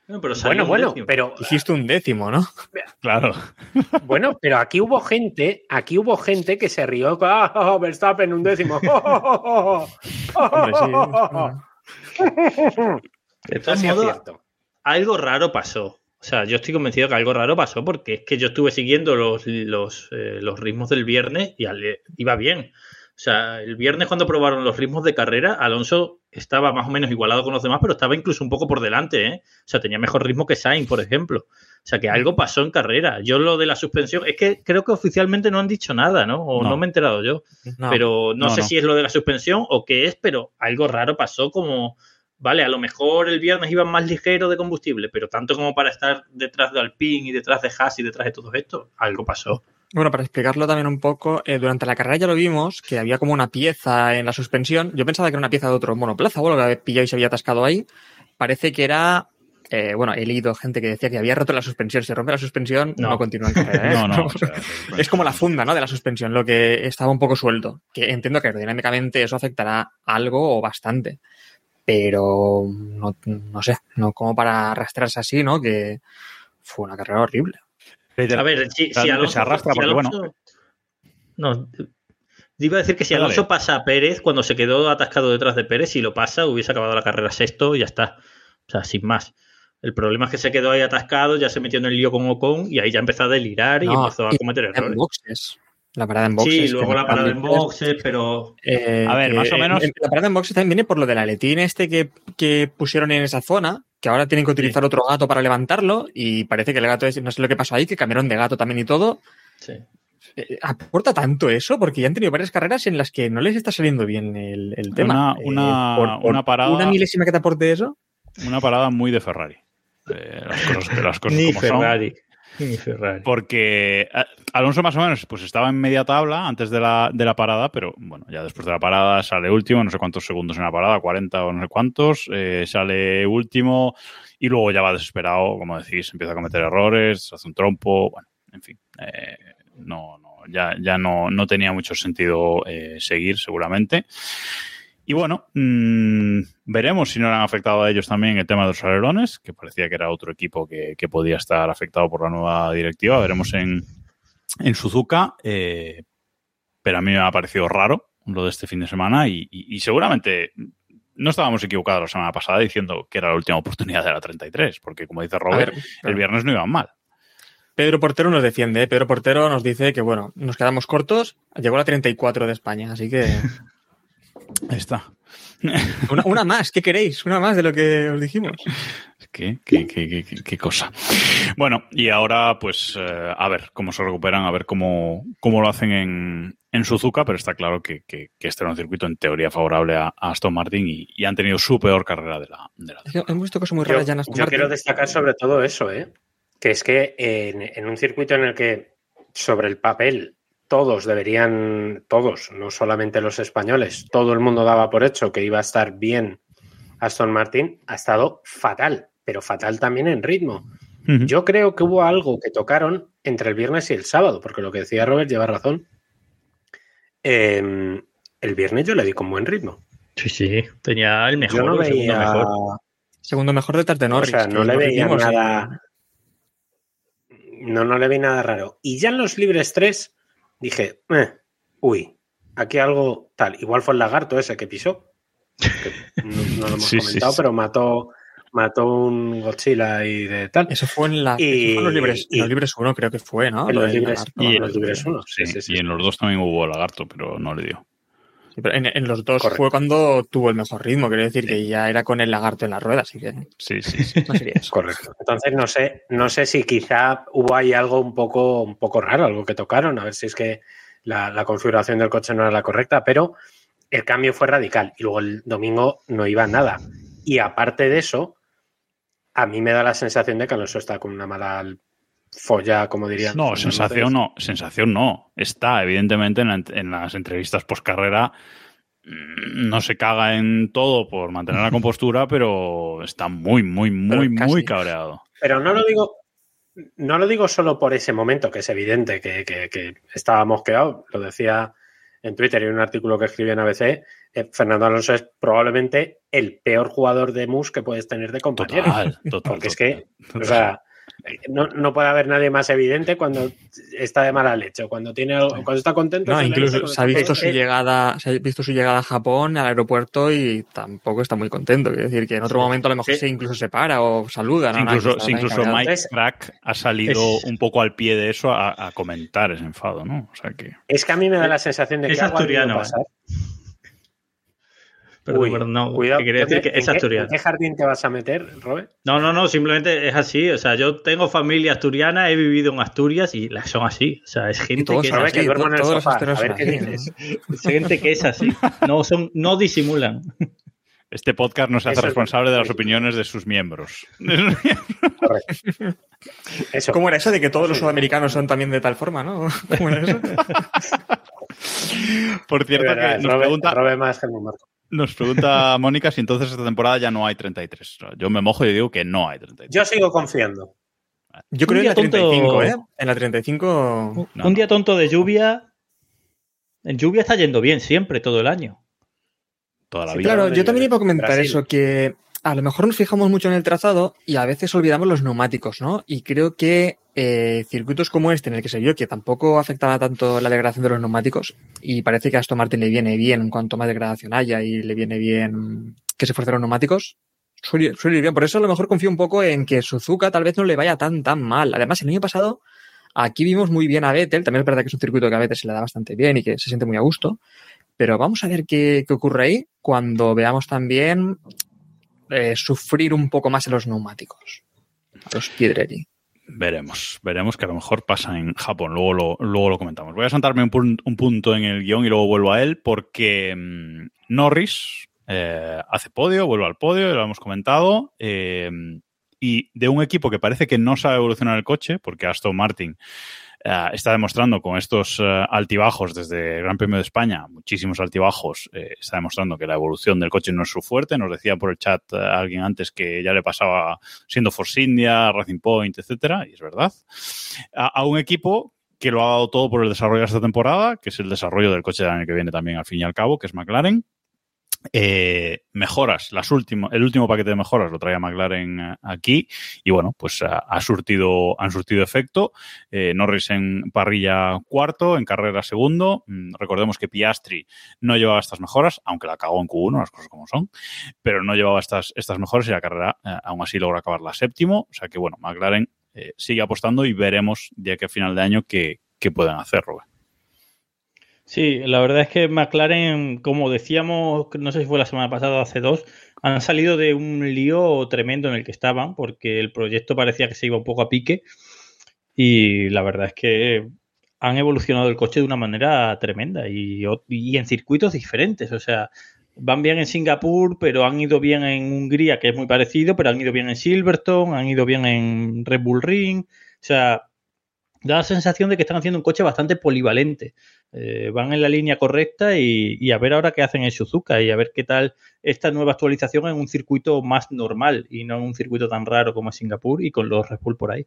Pero Bueno, bueno, décimo. pero Hiciste un décimo, ¿no? Claro. bueno, pero aquí hubo gente, aquí hubo gente que se rió. ¡Ah, oh, Verstappen un décimo! ¡Oh, Hombre, sí. De todos Casi modos, acierto. Algo raro pasó. O sea, yo estoy convencido que algo raro pasó porque es que yo estuve siguiendo los, los, eh, los ritmos del viernes y al- iba bien. O sea, el viernes cuando probaron los ritmos de carrera, Alonso estaba más o menos igualado con los demás, pero estaba incluso un poco por delante, ¿eh? O sea, tenía mejor ritmo que Sainz, por ejemplo. O sea, que algo pasó en carrera. Yo lo de la suspensión, es que creo que oficialmente no han dicho nada, ¿no? O no, No. me he enterado yo. No. pero no, No, sé si es lo de la suspensión o qué es, pero algo raro pasó como, vale, a lo mejor el viernes iban más ligero de combustible, pero tanto como para estar detrás de Alpine y detrás de Haas y detrás de todo esto, algo pasó. Bueno, para explicarlo también un poco, eh, durante la carrera ya lo vimos, que había como una pieza en la suspensión. Yo pensaba que era una pieza de otro monoplaza, o lo que había pillado y se había atascado ahí. Parece que era, eh, bueno, he leído gente que decía que había roto la suspensión. Si rompe la suspensión, no, No. continúa en carrera. ¿eh? No, no. o sea, Es como la funda, ¿no? De la suspensión, lo que estaba un poco suelto. Que entiendo que aerodinámicamente eso afectará algo o bastante. Pero no, no sé, no como para arrastrarse así, ¿no? Que fue una carrera horrible. A ver, si, si Alonso se arrastra si porque, Alonso- No, iba a decir que si Dale. Alonso pasa a Pérez cuando se quedó atascado detrás de Pérez, si lo pasa, hubiese acabado la carrera sexto y ya está. O sea, sin más. El problema es que se quedó ahí atascado, ya se metió en el lío con Ocon y ahí ya empezó a delirar y No, empezó a cometer En errores. boxes. La parada en boxes. Sí, luego la parada en boxes, pero Eh, A ver, más o eh, menos- La parada en boxes también viene por lo del aletín este que, que pusieron en esa zona, que ahora tienen que utilizar otro gato para levantarlo, y parece que el gato es, no sé lo que pasó ahí, que cambiaron de gato también y todo. sí. Eh, ¿Aporta tanto eso? Porque ya han tenido varias carreras en las que no les está saliendo bien el, el tema. Una- una- una parada- Una milésima que te aporte eso. Una parada muy de Ferrari. Eh, las cosas, las cosas Ni como son. Porque eh, Alonso más o menos pues estaba en media tabla antes de la, de la parada, pero bueno, ya después de la parada sale último, no sé cuántos segundos en la parada, 40 o no sé cuántos, eh, sale último y luego ya va desesperado, como decís, empieza a cometer errores, hace un trompo, bueno, en fin, eh, no, no, ya, ya no, no tenía mucho sentido eh, seguir seguramente. Y bueno, mmm, veremos si no le han afectado a ellos también el tema de los alerones, que parecía que era otro equipo que, que podía estar afectado por la nueva directiva. Veremos en, en Suzuka, eh, pero a mí me ha parecido raro lo de este fin de semana y, y, y, seguramente no estábamos equivocados la semana pasada diciendo que era la última oportunidad de la 33, porque como dice Robert, ver, el viernes no iban mal. Pedro Portero nos defiende, ¿eh? Pedro Portero nos dice que bueno, nos quedamos cortos, llegó la 34 de España, así que... Ahí está. Una, una, más, ¿qué queréis? Una más de lo que os dijimos. ¿Qué, qué, qué, qué cosa? Bueno, y ahora, pues, eh, a ver cómo se recuperan, a ver cómo, cómo lo hacen en, en Suzuka, pero está claro que, que, este era un circuito en teoría favorable a, a Aston Martin y, y, han tenido su peor carrera de la. De la Hemos visto cosas muy raras yo, ya en Aston yo Martin. quiero destacar sobre todo eso, ¿eh? que es que en, en un circuito en el que sobre el papel todos deberían, todos, no solamente los españoles, todo el mundo daba por hecho que iba a estar bien Aston Martin, ha estado fatal, pero fatal también en ritmo. Uh -huh. Yo creo que hubo algo que tocaron entre el viernes y el sábado, porque lo que decía Robert lleva razón. Eh, el viernes yo le di con buen ritmo. Sí, sí, tenía el mejor, yo no veía... segundo mejor. Segundo mejor detrás de Norris. O sea, no le veía nada. No, no le vi nada raro. Y ya en los libres 3 dije, eh, uy, aquí algo tal. Igual fue el lagarto ese que pisó. Que no, no, lo hemos sí, comentado, sí, pero mató, mató un Godzilla y de tal. Eso fue en, la, y, en los, libres, y, en los libres 1, creo que fue, ¿no? En los libres, y en los libres 1. Sí, sí, y en los dos también hubo lagarto, pero no le dio. En, en, los dos Correcto. fue cuando tuvo el mejor ritmo, quiero decir que ya era con el lagarto en la rueda, así que sí, sí, sí. no sería eso. Correcto. Entonces no sé, no sé si quizá hubo ahí algo un poco, un poco raro, algo que tocaron, a ver si es que la, la, configuración del coche no era la correcta, pero el cambio fue radical y luego el domingo no iba nada. Y aparte de eso, a mí me da la sensación de que Alonso está con una mala folla, como dirían. No, sensación no, sensación no. Está, evidentemente, en, la, en las entrevistas post carrera mm, no se caga en todo por mantener la compostura, pero está muy, muy, muy, muy cabreado. Pero no lo digo, no lo digo solo por ese momento, que es evidente que, que, que estaba mosqueado, lo decía en Twitter y en un artículo que escribí en ABC, eh, Fernando Alonso es probablemente el peor jugador de mus que puedes tener de compañero. Total, total, Porque es que, total. o sea, no, no, puede haber nadie más evidente cuando está de mala leche, cuando tiene cuando está contento. No, incluso se ha visto su llegada, se ha visto su llegada a Japón, al aeropuerto y tampoco está muy contento. Quiero decir que en otro sí, momento a lo mejor sí. se incluso se para o saluda. Sí, ¿no? incluso, incluso Mike Crack ha salido es... un poco al pie de eso a, a, comentar ese enfado, ¿no? O sea que es que a mí me da la sensación de que es asturiano. Pasar. Perdón, Uy, perdón, no, cuidado, que quería decir que es ¿en qué, asturiano. ¿En qué jardín te vas a meter, Robert? No, no, no, simplemente es así. O sea, yo tengo familia asturiana, he vivido en Asturias y son así. O sea, es gente que es así. Que duermo en el sofá. A ver qué dices. Es gente que es así. No, son, no disimulan. Este podcast nos hace Eso responsable es... de las opiniones de sus miembros. Correcto. Eso. ¿Cómo era eso de que todos los sudamericanos son también de tal forma, no? ¿Cómo era eso? Por cierto, verdad, que nos Robert, pregunta... Robert más que Marco. Nos pregunta Mónica si entonces esta temporada ya no hay 33. Yo me mojo y digo que no hay 33. Yo sigo confiando. Yo creo que en la 35, tonto... ¿eh? En la 35. Un, no, un día tonto de lluvia. En lluvia está yendo bien siempre, todo el año. Toda la sí, vida. Claro, yo también iba a comentar Brasil. eso, que a lo mejor nos fijamos mucho en el trazado y a veces olvidamos los neumáticos, ¿no? Y creo que eh, circuitos como este, en el que se vio que tampoco afectaba tanto la degradación de los neumáticos, y parece que a Aston Martin le viene bien en cuanto más degradación haya y le viene bien que se esfuercen los neumáticos, suele, suele ir bien. Por eso a lo mejor confío un poco en que Suzuka tal vez no le vaya tan, tan mal. Además, el año pasado aquí vimos muy bien a Vettel, también es verdad que es un circuito que a Vettel se le da bastante bien y que se siente muy a gusto, pero vamos a ver qué, qué ocurre ahí cuando veamos también eh, sufrir un poco más en los neumáticos. Los Piedrelli. Veremos, veremos que a lo mejor pasa en Japón, luego lo, luego lo comentamos. Voy a saltarme un, un, punto en el guion y luego vuelvo a él porque mmm, Norris eh, hace podio, vuelve al podio, lo hemos comentado. Eh, y de un equipo que parece que no sabe evolucionar el coche, porque Aston Martin eh, está demostrando con estos eh, altibajos desde el Gran Premio de España, muchísimos altibajos, eh, está demostrando que la evolución del coche no es su fuerte. Nos decía por el chat alguien antes que ya le pasaba siendo Force India, Racing Point, etcétera, y es verdad. A, a un equipo que lo ha dado todo por el desarrollo de esta temporada, que es el desarrollo del coche del año que viene también, al fin y al cabo, que es McLaren. Eh, mejoras, las últimas, el último paquete de mejoras lo traía McLaren eh, aquí y bueno, pues ha, ha surtido, han surtido efecto. Eh, Norris en parrilla cuarto, en carrera segundo. Mm, recordemos que Piastri no llevaba estas mejoras, aunque la cagó en Q1, las cosas como son, pero no llevaba estas, estas mejoras y la carrera eh, aún así logra acabarla séptimo. O sea que bueno, McLaren eh, sigue apostando y veremos de aquí a final de año qué, qué pueden hacer, Rubén. Sí, la verdad es que McLaren, como decíamos, no sé si fue la semana pasada o hace dos, han salido de un lío tremendo en el que estaban, porque el proyecto parecía que se iba un poco a pique. Y la verdad es que han evolucionado el coche de una manera tremenda y, en circuitos diferentes. O sea, van bien en Singapur, pero han ido bien en Hungría, que es muy parecido, pero han ido bien en Silverstone, han ido bien en Red Bull Ring. O sea, da la sensación de que están haciendo un coche bastante polivalente. Eh, van en la línea correcta y, y, a ver ahora qué hacen en Suzuka y a ver qué tal esta nueva actualización en un circuito más normal y no en un circuito tan raro como es Singapur y con los Red Bull por ahí.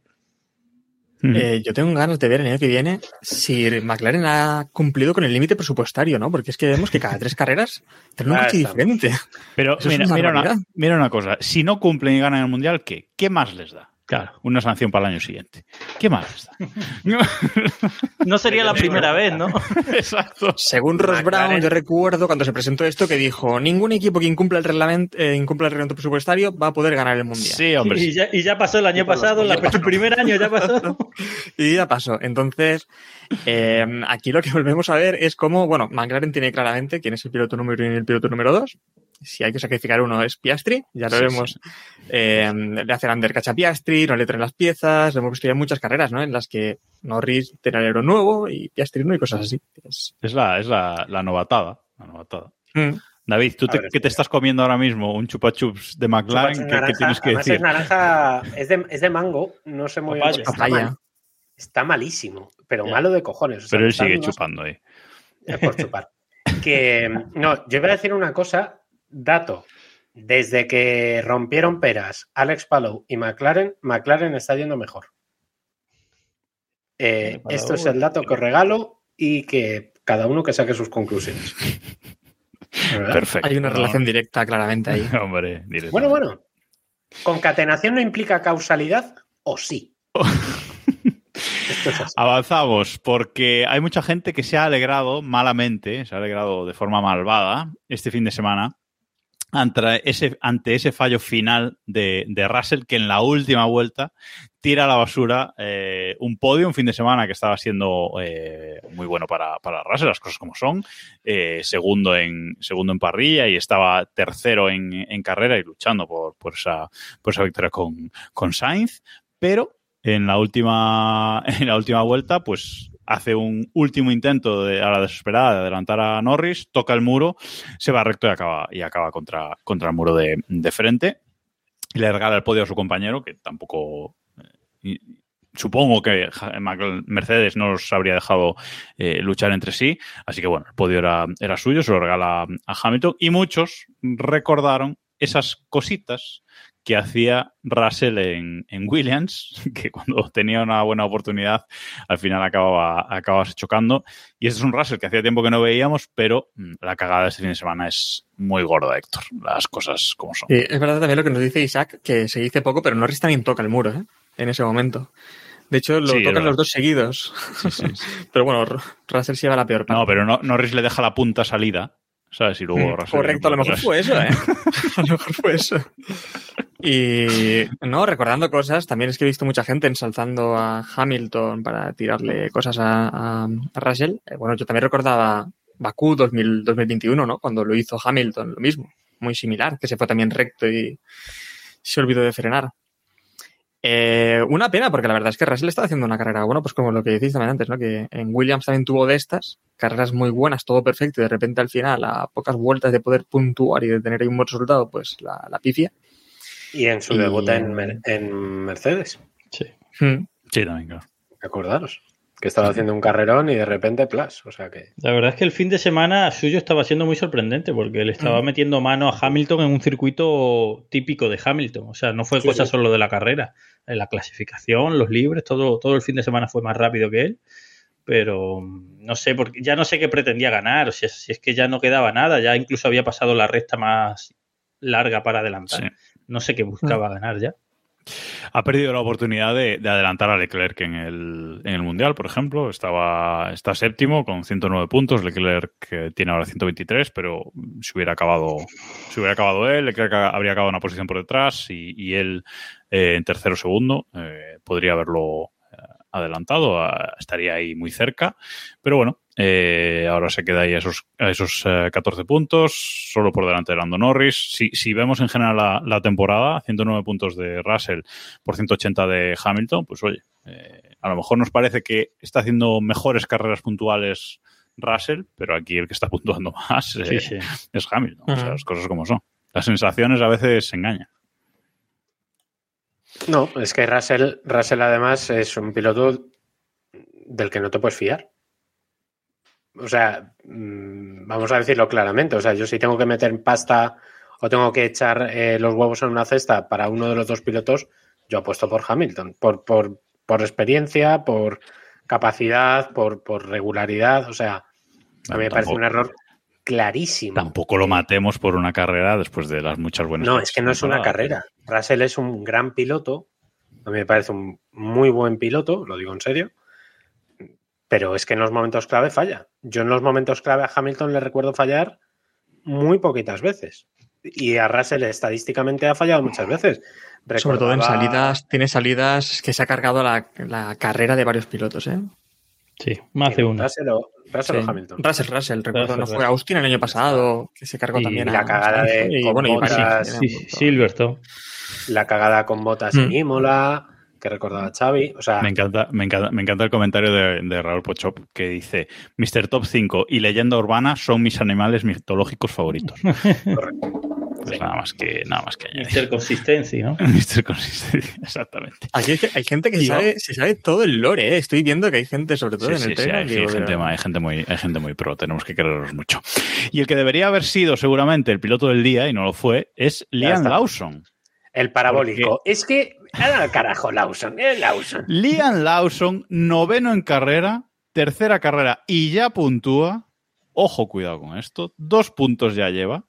Eh, yo tengo ganas de ver el año que viene si McLaren ha cumplido con el límite presupuestario, ¿no? Porque es que vemos que cada tres carreras tiene un Ah, coche diferente. Pero mira, una mira, una, barbaridad. mira una cosa, si no cumplen y ganan el Mundial, ¿qué? ¿Qué más les da? Claro. Una sanción para el año siguiente. ¿Qué más les da? No sería la primera vez, ¿no? Exacto. Según Ross Brown, yo recuerdo cuando se presentó esto que dijo ningún equipo que incumpla el reglamento, eh, incumpla el reglamento presupuestario va a poder ganar el mundial. Sí, hombre. Y ya, y ya pasó el año pasado, la- el primer año ya pasó. Y ya pasó. Entonces, eh, aquí lo que volvemos a ver es cómo, bueno, McLaren tiene claramente quién es el piloto número uno y el piloto número dos. Si hay que sacrificar uno es Piastri, ya lo Sí, vemos. Eh, le hacen undercatch a Piastri, no le traen las piezas. Hemos visto ya muchas carreras, ¿no? En las que Norris tiene el aero nuevo y Piastri no y cosas así. Es- Es la, es la, la novatada. La novatada. Mm. David, ¿tú te, A ver, qué te estás comiendo ahora mismo? ¿Un chupa chups de McLaren? Chupa ¿Qué, tienes que además decir? Es naranja, es de, es de mango, no sé muy bien. Está, mal- está malísimo, pero Ya. malo de cojones. o sea, Pero él sigue chupando ahí. Es por chupar. Que no, yo voy a decir una cosa, dato. Desde que rompieron peras Alex Palou y McLaren, McLaren está yendo mejor. Eh, esto es el dato que os regalo y que cada uno que saque sus conclusiones. ¿Verdad? Perfecto. Hay una ¿no? relación directa claramente ahí. Hombre. Bueno, bueno. ¿Concatenación no implica causalidad o sí? Esto es así. Avanzamos, porque hay mucha gente que se ha alegrado malamente, se ha alegrado de forma malvada este fin de semana ante ese, fallo final de, de Russell, que en la última vuelta tira a la basura eh, un podio, un fin de semana que estaba siendo eh, muy bueno para, para Russell, las cosas como son, eh, segundo, en, segundo en parrilla y estaba tercero en, en carrera y luchando por, por, esa, por esa victoria con, con Sainz, pero en la última, en la última vuelta, pues hace un último intento de, a la desesperada de adelantar a Norris, toca el muro, se va recto y acaba, y acaba contra, contra el muro de, de frente. Y le regala el podio a su compañero, que tampoco. eh, supongo que Mercedes no los habría dejado eh, luchar entre sí. Así que bueno, el podio era, era suyo, se lo regala a Hamilton. Y muchos recordaron esas cositas que hacía Russell en, en Williams, que cuando tenía una buena oportunidad, al final acababa, acababa chocando. Y este es un Russell que hacía tiempo que no veíamos, pero mm, la cagada de este fin de semana es muy gorda, Héctor. Las cosas como son. Sí, es verdad también lo que nos dice Isaac, que se dice poco, pero Norris también toca el muro, ¿eh? En ese momento. De hecho, lo Sí, tocan los dos seguidos. Sí. Pero bueno, Russell se lleva la peor parte. No, pero no, Norris le deja la punta salida, ¿sabes? Y luego Mm, Correcto, a lo mejor fue eso, ¿eh? a lo mejor fue eso. Y no, recordando cosas, también es que he visto mucha gente ensalzando a Hamilton para tirarle cosas a, a- a Russell. Eh, bueno, yo también recordaba Bakú 2000 2021, ¿no? Cuando lo hizo Hamilton, lo mismo, muy similar, que se fue también recto y se olvidó de frenar. Eh, una pena, porque la verdad es que Russell está haciendo una carrera, bueno, pues como lo que decís también antes, ¿no? Que en Williams también tuvo de estas, carreras muy buenas, todo perfecto, y de repente al final, a pocas vueltas de poder puntuar y de tener ahí un buen resultado, pues la, la pifia. Y en su Y- debut en, en Mercedes, Sí. Mm. Sí, también, claro. acordaros. Que estaba haciendo un carrerón y de repente, plus. O sea que. La verdad es que el fin de semana suyo estaba siendo muy sorprendente porque le estaba Mm. metiendo mano a Hamilton en un circuito típico de Hamilton. O sea, no fue Sí, cosa sí. solo de la carrera. En la clasificación, los libres, todo, todo el fin de semana fue más rápido que él. Pero mm, no sé, porque ya no sé qué pretendía ganar. O sea, si es que ya no quedaba nada, ya incluso había pasado la recta más larga para adelantar. Sí. No sé qué buscaba ganar ya. Ha perdido la oportunidad de, de adelantar a Leclerc en el, Mundial, por ejemplo. Estaba, está séptimo con 109 puntos. Leclerc tiene ahora 123, pero si hubiera acabado, si hubiera acabado él, Leclerc habría acabado una posición por detrás y, él eh, en tercero segundo eh, podría haberlo adelantado. a- estaría ahí muy cerca. Pero bueno, eh, ahora se queda ahí a esos, a esos eh, 14 puntos, solo por delante de Lando Norris. Si, si vemos en general la, la temporada, 109 puntos de Russell por 180 de Hamilton, pues oye, eh, a lo mejor nos parece que está haciendo mejores carreras puntuales Russell, pero aquí el que está puntuando más eh, Sí, sí. es Hamilton. O sea, las cosas como son. Las sensaciones a veces engañan. No, es que Russell, Russell además es un piloto del que no te puedes fiar. O sea, mm, vamos a decirlo claramente. O sea, yo si tengo que meter pasta o tengo que echar eh, los huevos en una cesta para uno de los dos pilotos, yo apuesto por Hamilton. Por, por, por experiencia, por capacidad, por, por regularidad. O sea, a mí me parece un error clarísimo. Tampoco lo matemos por una carrera después de las muchas buenas. No, es que no es una carrera. Russell es un gran piloto. A mí me parece un muy buen piloto, lo digo en serio. Pero es que en los momentos clave falla. Yo en los momentos clave a Hamilton le recuerdo fallar muy poquitas veces. Y a Russell estadísticamente ha fallado muchas veces. Sobre todo en salidas, tiene salidas que se ha cargado la, la carrera de varios pilotos, ¿eh? Sí, más de uno. Russell o, Russell o Sí. Hamilton. Russell, Russell, recuerdo, Russell, no fue Russell. Austin el año pasado, que se cargó Y también la a cagada de- y, con bueno, y botas, varios, Sí. Silverstone. La cagada con botas Mm. en Imola, que recordaba Xavi. O sea, Me encanta, me encanta, me encanta el comentario de, de Raúl Pochop que dice: Mr. Top 5 y leyenda urbana son mis animales mitológicos favoritos. Pues nada más que, nada más que añadir. Mr. Consistency, ¿no? Mr. Consistency, exactamente. Aquí es que hay gente que sabe, se sabe todo el lore, ¿eh? Estoy viendo que hay gente, sobre todo Sí, en sí, el sí, tema. hay, que gente, hay, gente muy, hay gente muy pro, tenemos que quererlos mucho. Y el que debería haber sido seguramente el piloto del día, y no lo fue, es Liam. Lawson. el parabólico. Es que. ¡Ah, carajo, Lawson! ¡Eh, Lawson! Liam Lawson, noveno en carrera, tercera carrera y ya puntúa. Ojo, cuidado con esto. Dos puntos ya lleva.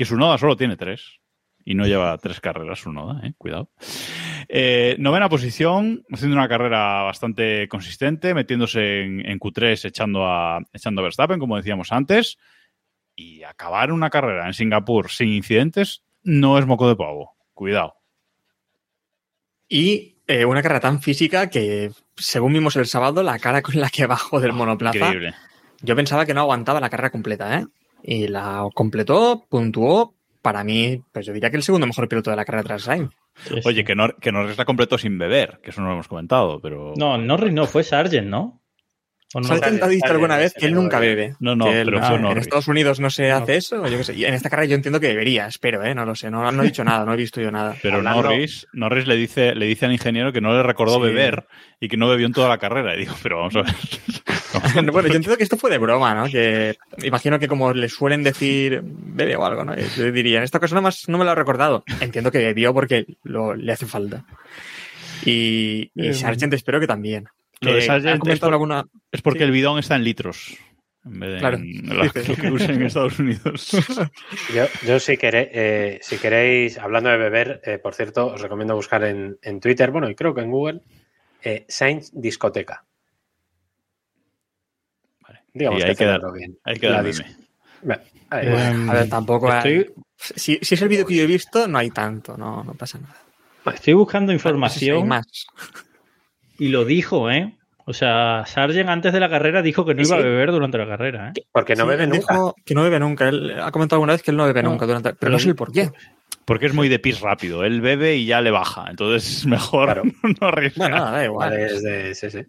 Que su noda solo tiene tres. Y no lleva tres carreras su noda, eh. Cuidado. Eh, novena posición, haciendo una carrera bastante consistente, metiéndose en, en Q3, echando a, echando a Verstappen, como decíamos antes. Y acabar una carrera en Singapur sin incidentes no es moco de pavo. Cuidado. Y eh, una carrera tan física que, según vimos el sábado, la cara con la que bajó del monoplaza, Increíble. yo pensaba que no aguantaba la carrera completa, ¿eh? Y la completó, puntuó. Para mí, pues yo diría que el segundo mejor piloto de la carrera tras Sainz. Sí, sí. Oye, que, Nor que Norris la completó sin beber, que eso no lo hemos comentado, pero... No, Norris no, fue Sargent, ¿no? ¿O no? ¿Sabes ha dicho alguna vez que él nunca bebe? No, no, Que él- pero ah, fue en Norris. Estados Unidos no se hace eso, yo qué sé. Y en esta carrera yo entiendo que debería, espero, ¿eh? No lo sé, no, no he dicho nada, no he visto yo nada. Pero Hablando- Norris, Norris le dice, le dice al ingeniero que no le recordó Sí. beber y que no bebió en toda la carrera. Y digo, pero vamos a ver. bueno, yo entiendo que esto fue de broma, ¿no? Que imagino que como le suelen decir bebe o algo, ¿no? Yo diría, en esta ocasión más no me lo he recordado. Entiendo que bebió porque lo, le hace falta. Y, y Eh, Sargent espero que también. Lo de Sargent es comentado por- alguna... Es porque Sí. el bidón está en litros. En vez de Claro. en la- lo que usan en Estados Unidos. Yo, yo si, queréis, eh, si queréis, hablando de beber, eh, por cierto, os recomiendo buscar en, en Twitter, bueno, y creo que en Google, eh, Sainz Discoteca. Digamos que hay que dar- bien. Hay que dis- Bueno. A ver, tampoco... Estoy, Si, si es el vídeo que yo he visto, no hay tanto, no, no pasa nada. estoy buscando información más. y lo dijo, ¿eh? O sea, Sargent antes de la carrera dijo que no Sí, iba a beber durante la carrera, ¿eh? Porque no Sí, bebe nunca. dijo que no bebe nunca. Él ha comentado alguna vez que él no bebe No, nunca durante. Pero pero- no sé el por qué. Porque es muy de pis rápido. Él bebe y ya le baja. Entonces es mejor Claro. no arriesgar. Bueno, nada, da igual. Vale, es de, sí, sí.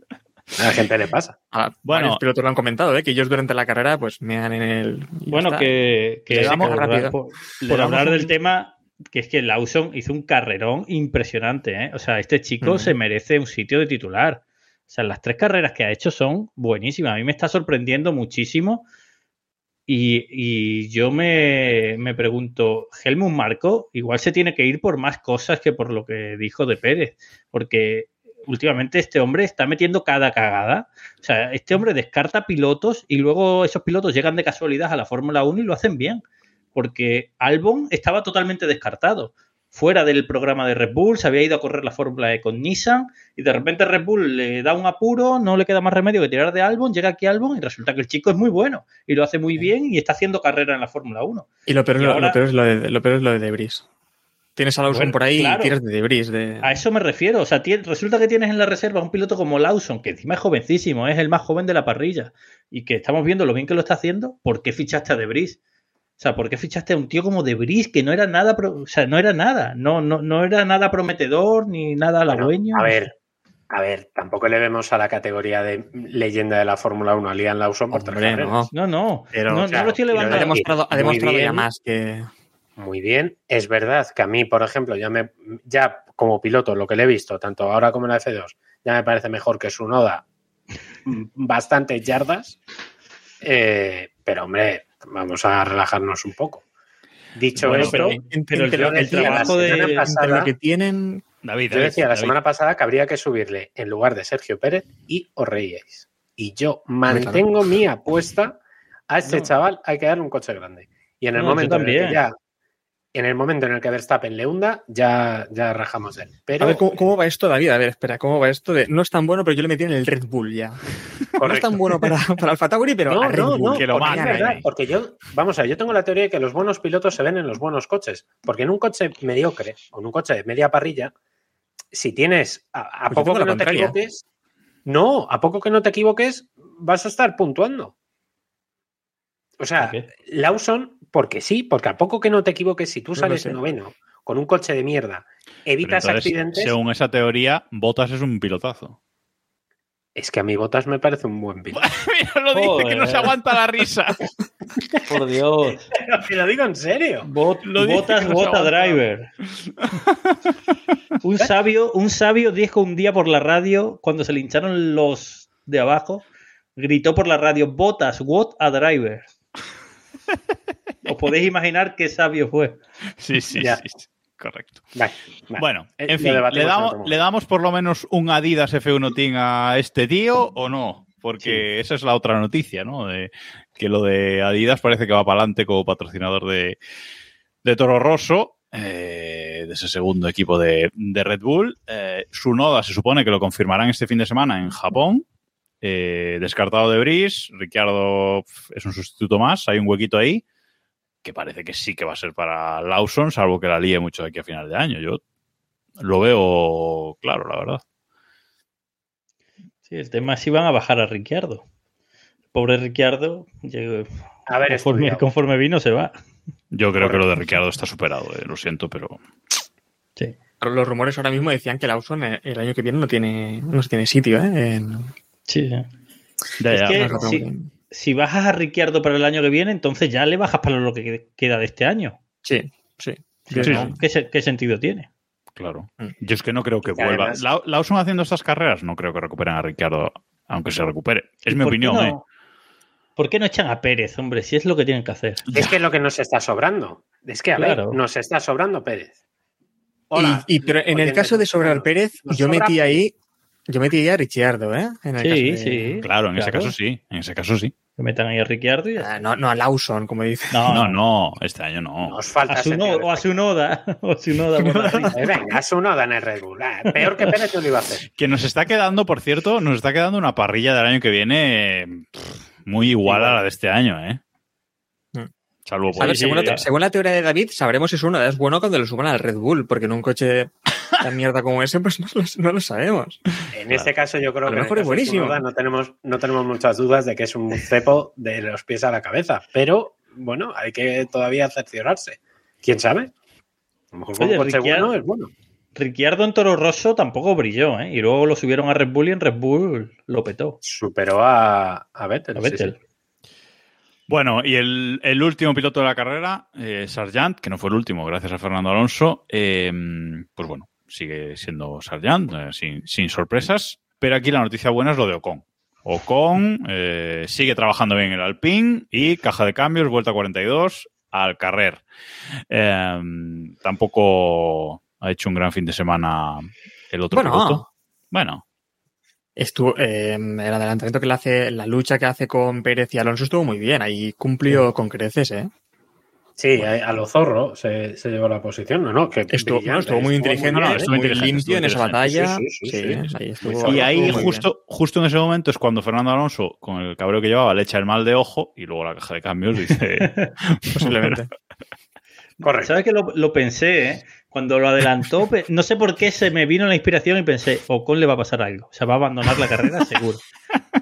A la gente le pasa. Ah, Bueno. varios pilotos lo han comentado, ¿eh? que ellos durante la carrera pues mean en el. Bueno, está. que, que Le damos por, rápido. por- Le por damos hablar un- del tema, que es que Lawson hizo un carrerón impresionante, ¿eh? O sea, este chico se merece un sitio de titular. O sea, las tres carreras que ha hecho son buenísimas. A mí me está sorprendiendo muchísimo. Y, y yo me, me pregunto, Helmut Marco igual se tiene que ir por más cosas que por lo que dijo de Pérez. Porque últimamente este hombre está metiendo cada cagada. O sea, este hombre descarta pilotos y luego esos pilotos llegan de casualidad a la Fórmula 1 y lo hacen bien. Porque Albon estaba totalmente descartado. Fuera del programa de Red Bull, se había ido a correr la Fórmula E con Nissan y de repente Red Bull le da un apuro, no le queda más remedio que tirar de Albon, llega aquí Albon y resulta que el chico es muy bueno y lo hace muy bien y está haciendo carrera en la Fórmula 1. Y lo peor, Y lo- ahora- lo peor es lo de, lo peor es lo de Debris. Tienes a Lawson Bueno, por ahí claro. y tiras de Debris. De... A eso me refiero. O sea, resulta que tienes en la reserva un piloto como Lawson, que encima es jovencísimo, es el más joven de la parrilla, y que estamos viendo lo bien que lo está haciendo. ¿Por qué fichaste a Debris? O sea, ¿por qué fichaste a un tío como Debris que no era nada, pro- o sea, no era nada, no, no, no era nada prometedor ni nada Bueno, halagüeño? a ver, a ver, tampoco le vemos a la categoría de leyenda de la Fórmula 1 a Liam Lawson por tres no. No, no, Pero, no, lo estoy Ha levantando. demostrado, ha demostrado ya más que. Muy bien, es verdad que a mí, por ejemplo, ya me ya como piloto, lo que le he visto, tanto ahora como en la F2, ya me parece mejor que su Noda bastantes yardas. Eh, pero hombre, vamos a relajarnos un poco. Dicho Bueno, esto, pero- entre, el- trabajo de- entre lo que tienen. David, yo David, decía la David. semana pasada que habría que subirle en lugar de Sergio Pérez y Orreyes. Y yo mantengo mi apuesta a este No. chaval, hay que darle un coche grande. Y en el No, momento en el que ya en el momento en el que Verstappen le hunda, ya, ya rajamos él. Pero A ver, ¿cómo, cómo va esto, David? A ver, espera, ¿cómo va esto de no es tan bueno, pero yo le metí en el Red Bull ya? No es correcto. tan bueno para, para Alfa Tauri, pero No, a Red no, Bull. no, que lo porque verdad, porque yo, vamos a ver, yo tengo la teoría de que los buenos pilotos se ven en los buenos coches, porque en un coche mediocre o en un coche de media parrilla, si tienes a, a Pues poco que no te contraria. equivoques, no, a poco que no te equivoques, vas a estar puntuando. O sea. Lawson, porque sí, porque a poco que no te equivoques, si tú sales sé. noveno con un coche de mierda, evitas entonces, accidentes, según esa teoría, Botas es un pilotazo. es que a mí Botas me parece un buen piloto. Mira, lo dice que no se aguanta la risa. Por Dios. Pero te lo digo en serio. Bot- Lo botas, no bota driver. un sabio, un sabio dijo un día por la radio, cuando se le hincharon los de abajo, gritó por la radio, botas, what a driver. Os podéis imaginar qué sabio fue. Sí, sí, Ya. sí, sí. Correcto. Vale, vale. Bueno, Eh, en fin, ¿le damos, otro momento. ¿le damos por lo menos un Adidas F1 Team a este tío o no? Porque esa es la otra noticia, ¿no? De, que lo de Adidas parece que va para adelante como patrocinador de, de Toro Rosso, eh, de ese segundo equipo de, de Red Bull. Eh, su noda se supone que lo confirmarán este fin de semana en Japón. Eh, descartado de Brice, Ricciardo es un sustituto más, hay un huequito ahí que parece que sí que va a ser para Lawson, salvo que la líe mucho de aquí a final de año. Yo lo veo claro, la verdad. Sí, el tema es si van a bajar a Ricciardo. Pobre Ricciardo, A ver, conforme, conforme vino se va. Yo creo que lo de Ricciardo está superado, eh, lo siento, pero Sí. Los rumores ahora mismo decían que Lawson eh, el año que viene no tiene, no tiene sitio, ¿eh? En- Sí, sí. ya, Es ya. que- no es Si bajas a Ricciardo para el año que viene, entonces ya le bajas para lo que queda de este año. Sí, sí. ¿qué, se- qué sentido tiene? claro. Mm. Yo es que no creo que vuelva. además- La- Lawson haciendo estas carreras, no creo que recuperen a Ricciardo, aunque se recupere. Es mi ¿Por qué opinión, no- ¿eh? ¿Por qué no echan a Pérez, hombre? Si es lo que tienen que hacer. Es que es lo que nos está sobrando. Es que, a Claro. ver, nos está sobrando Pérez. Hola. Y, y- pero en el caso de sobrar Pérez, yo metí ahí, yo metí ahí a Ricciardo, ¿eh? En el Sí, caso de- sí. Claro, en ese caso sí. En ese caso sí. Que metan ahí a Ricciardo y ya. Ah, no, no a Lawson, como dice. No, No, no, este año no. Nos falta A o a su noda. O a su noda. por la- Eh, Venga, a su noda en el Red Bull. Ah, peor que Pérez no lo iba a hacer. Que nos está quedando, por cierto, nos está quedando una parrilla del año que viene muy igual a la de este año, ¿eh? Mm. Salvo A por ver, sí, según, la, ya. según la teoría de David, sabremos si es uno es bueno cuando lo suban al Red Bull, porque en un coche tan mierda como ese, pues no lo, no lo sabemos. En este caso, yo creo A que mejor es buenísimo. No tenemos, no tenemos muchas dudas de que es un cepo de los pies a la cabeza. Pero, bueno, hay que todavía cerciorarse. ¿Quién sabe? A lo mejor con Oye, un coche Ricciardo- bueno es bueno. Ricciardo en Toro Rosso tampoco brilló, ¿eh? Y luego lo subieron a Red Bull y en Red Bull lo petó. Superó a, a Vettel. A sí, Vettel. sí. Bueno, y el, el último piloto de la carrera, eh, Sargent, que no fue el último, gracias a Fernando Alonso, eh, pues bueno, sigue siendo Sargent, eh, sin, sin sorpresas. Pero aquí la noticia buena es lo de Ocon. Ocon eh, sigue trabajando bien en el Alpine y caja de cambios, vuelta 42 al carrer. Eh, tampoco ha hecho un gran fin de semana el otro Bueno. piloto. Bueno, Estuvo, eh, el adelantamiento que le hace, la lucha que hace con Pérez y Alonso estuvo muy bien. Ahí cumplió con creces, ¿eh? Sí, a, a lo zorro se, se llevó la posición, ¿no? no que Estuvo, brillante, no, estuvo muy inteligente, no, no, muy, estuvo inteligente, limpio en esa batalla. Sí, sí, sí, sí, sí. ahí estuvo- Muy Y ahí, justo, justo en ese momento, es cuando Fernando Alonso, con el cabreo que llevaba, le echa el mal de ojo y luego la caja de cambios dice. Posiblemente. Correcto. ¿Sabes que lo, lo pensé, eh? Cuando lo adelantó, no sé por qué se me vino la inspiración y pensé, Ocon le va a pasar algo. O sea, va a abandonar la carrera seguro.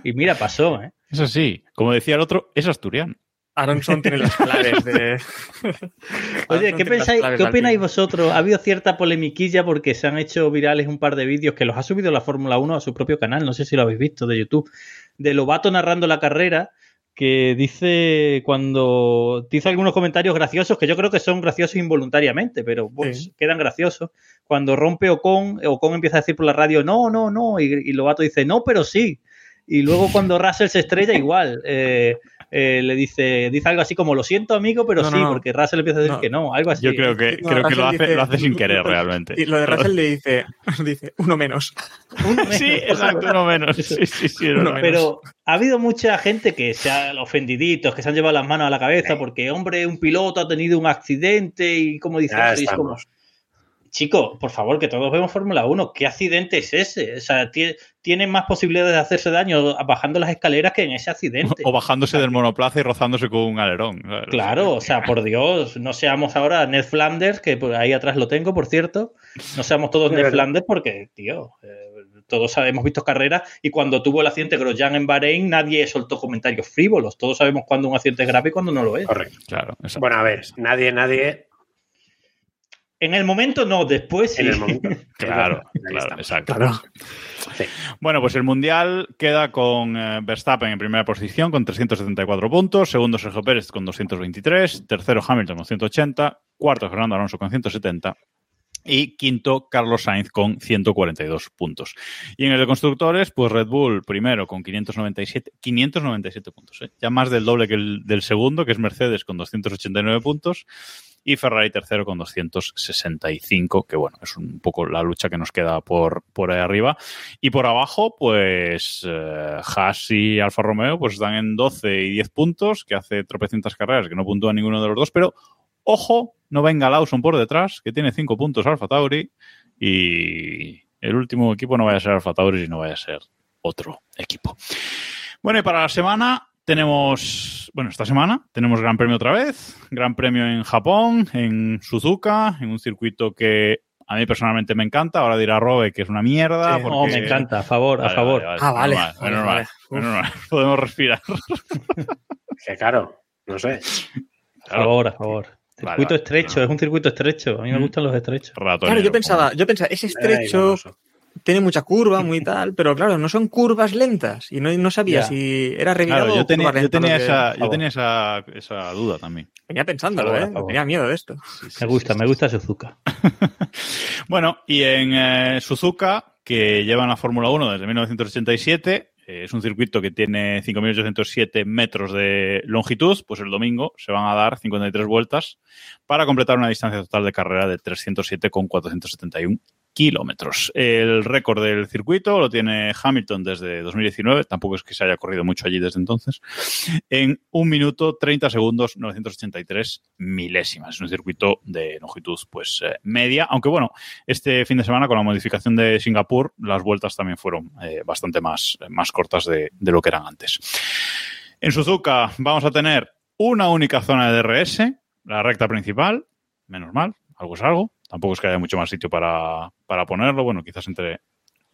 Y mira, pasó, ¿eh? Eso sí, como decía el otro, es asturiano. Aronson tiene las claves de. Oye, ¿qué pensáis? ¿Qué opináis vosotros? Ha habido cierta polemiquilla porque se han hecho virales un par de vídeos que los ha subido la Fórmula 1 a su propio canal, no sé si lo habéis visto de YouTube, de Lobato narrando la carrera que dice cuando dice algunos comentarios graciosos que yo creo que son graciosos involuntariamente, pero pues, Sí. quedan graciosos. Cuando rompe Ocon, Ocon empieza a decir por la radio no, no, no, y, y Lobato dice no, pero sí. Y luego cuando Russell se estrella igual, eh, eh, le dice dice algo así como lo siento amigo, pero No, sí, no. porque Russell empieza a decir No. que no, algo así. Yo creo que, No, creo que lo, hace, dice- lo hace sin querer realmente. Y lo de Russell le dice, dice uno menos. Sí, exacto, uno menos. Sí, sí, sí, es Uno menos. Pero ha habido mucha gente que se ha ofendiditos, que se han llevado las manos a la cabeza porque, hombre, un piloto ha tenido un accidente y como dice chico, por favor, que todos vemos Fórmula 1, ¿qué accidente es ese? O sea, tie- tienen más posibilidades de hacerse daño bajando las escaleras que en ese accidente. O bajándose del monoplaza y rozándose con un alerón. Claro, o sea, por Dios, no seamos ahora Ned Flanders, que por ahí atrás lo tengo, por cierto. No seamos todos Ned. Flanders porque, tío, eh, todos hemos visto carreras y cuando tuvo el accidente Grosjean en Bahrein nadie soltó comentarios frívolos. Todos sabemos cuándo un accidente es grave y cuándo no lo es. Correcto. Claro. Bueno, a ver, nadie, nadie En el momento no, después sí. en el momento. Claro, claro, exacto. Claro. Bueno, pues el Mundial queda con eh, Verstappen en primera posición con 374 puntos, segundo Sergio Pérez con 223, tercero Hamilton con 180, cuarto Fernando Alonso con 170 y quinto Carlos Sainz con 142 puntos. Y en el de constructores, pues Red Bull primero con 597, 597 puntos, ¿eh? ya más del doble que el del segundo, que es Mercedes con 289 puntos. Y Ferrari tercero con 265, que bueno, es un poco la lucha que nos queda por, por ahí arriba. Y por abajo, pues eh, Haas y Alfa Romeo pues están en 12 y 10 puntos, que hace tropecientas carreras que no puntúa ninguno de los dos, pero ojo, no venga Lawson por detrás, que tiene 5 puntos Alfa Tauri, y el último equipo no vaya a ser Alfa Tauri, sino vaya a ser otro equipo. Bueno, y para la semana tenemos, bueno, esta semana tenemos Gran Premio otra vez, Gran Premio en Japón, en Suzuka, en un circuito que a mí personalmente me encanta, ahora dirá Robe que es una mierda. Sí. porque... Oh, me encanta, a favor, a favor. vale, Ah, vale. menos mal, Vale, menos vale. mal, menos mal. Podemos respirar. Que claro, no sé. A favor, a favor. Circuito vale. estrecho, es un circuito estrecho. A mí me Mm. gustan los estrechos. Ratonero, Claro, yo pensaba, yo pensaba, es estrecho. Tiene mucha curva, muy tal, pero claro, no son curvas lentas. Y no, no sabía si era revirado Claro, yo o tenía, curva yo tenía, que- esa, yo tenía esa, esa duda también. Venía pensándolo, ¿eh? Tenía miedo de esto. Me gusta, me gusta Suzuka. Bueno, y en eh, Suzuka, que lleva en la Fórmula 1 desde 1987, eh, es un circuito que tiene 5.807 metros de longitud, pues el domingo se van a dar 53 vueltas para completar una distancia total de carrera de 307,471 kilómetros. El récord del circuito lo tiene Hamilton desde 2019, tampoco es que se haya corrido mucho allí desde entonces, en 1 minuto 30 segundos 983 milésimas. Es un circuito de longitud pues eh, media, aunque bueno, este fin de semana con la modificación de Singapur las vueltas también fueron eh, bastante más, más cortas de, de lo que eran antes. En Suzuka vamos a tener una única zona de DRS, la recta principal, menos mal, algo es algo. Tampoco es que haya mucho más sitio para, para ponerlo, bueno, quizás entre,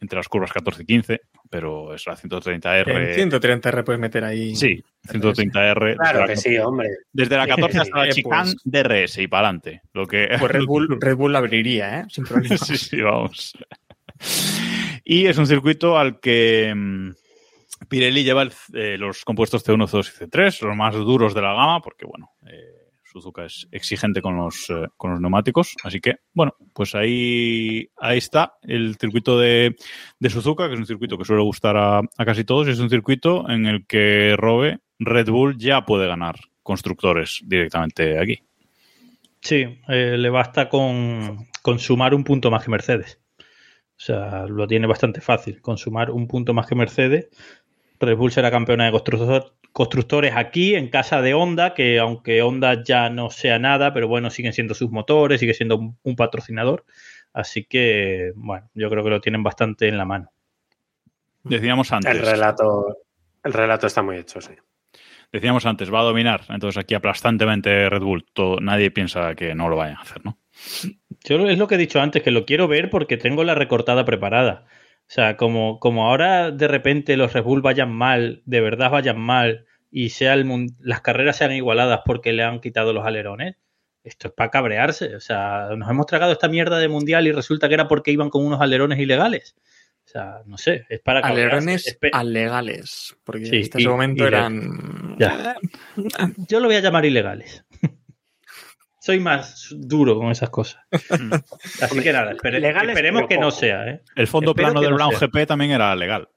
entre las curvas 14 y 15, pero es la 130R. En 130R puedes meter ahí. Sí, 130R. Claro que la- sí, hombre. Desde la 14 hasta la Eh, chicane DRS y para adelante. Lo que, Pues Red Bull, Red Bull la abriría, ¿eh? Sin problema. sí, sí, vamos. Y es un circuito al que, mm, Pirelli lleva el- eh, los compuestos C1, C2 y C3, los más duros de la gama, porque bueno, eh, Suzuka es exigente con los, eh, con los neumáticos. Así que, bueno, pues ahí, ahí está el circuito de, de Suzuka, que es un circuito que suele gustar a, a casi todos, y es un circuito en el que Robe, Red Bull ya puede ganar constructores directamente aquí. Sí, eh, le basta con, con sumar un punto más que Mercedes. O sea, lo tiene bastante fácil. Con sumar un punto más que Mercedes, Red Bull será campeona de constructores aquí, en casa de Honda, que aunque Honda ya no sea nada, pero bueno, siguen siendo sus motores, sigue siendo un, un patrocinador. Así que, bueno, yo creo que lo tienen bastante en la mano. Decíamos antes. El relato, el relato está muy hecho, sí. Decíamos antes, va a dominar. Entonces aquí aplastantemente Red Bull. Todo- nadie piensa que no lo vayan a hacer, ¿no? Yo es lo que he dicho antes, que lo quiero ver porque tengo la recortada preparada. O sea, como, como ahora de repente los Red Bull vayan mal, de verdad vayan mal, y sea el las carreras sean igualadas porque le han quitado los alerones, esto es para cabrearse. O sea, nos hemos tragado esta mierda de mundial y resulta que era porque iban con unos alerones ilegales. O sea, no sé, es para cabrearse. Alerones alegales. Porque Sí, y- ese momento y eran. Ya. Yo lo voy a llamar ilegales. Soy más duro con esas cosas. Así que nada, espere- legales, esperemos que no sea. ¿eh? El fondo Espero plano del no Brown sea. GP también era legal.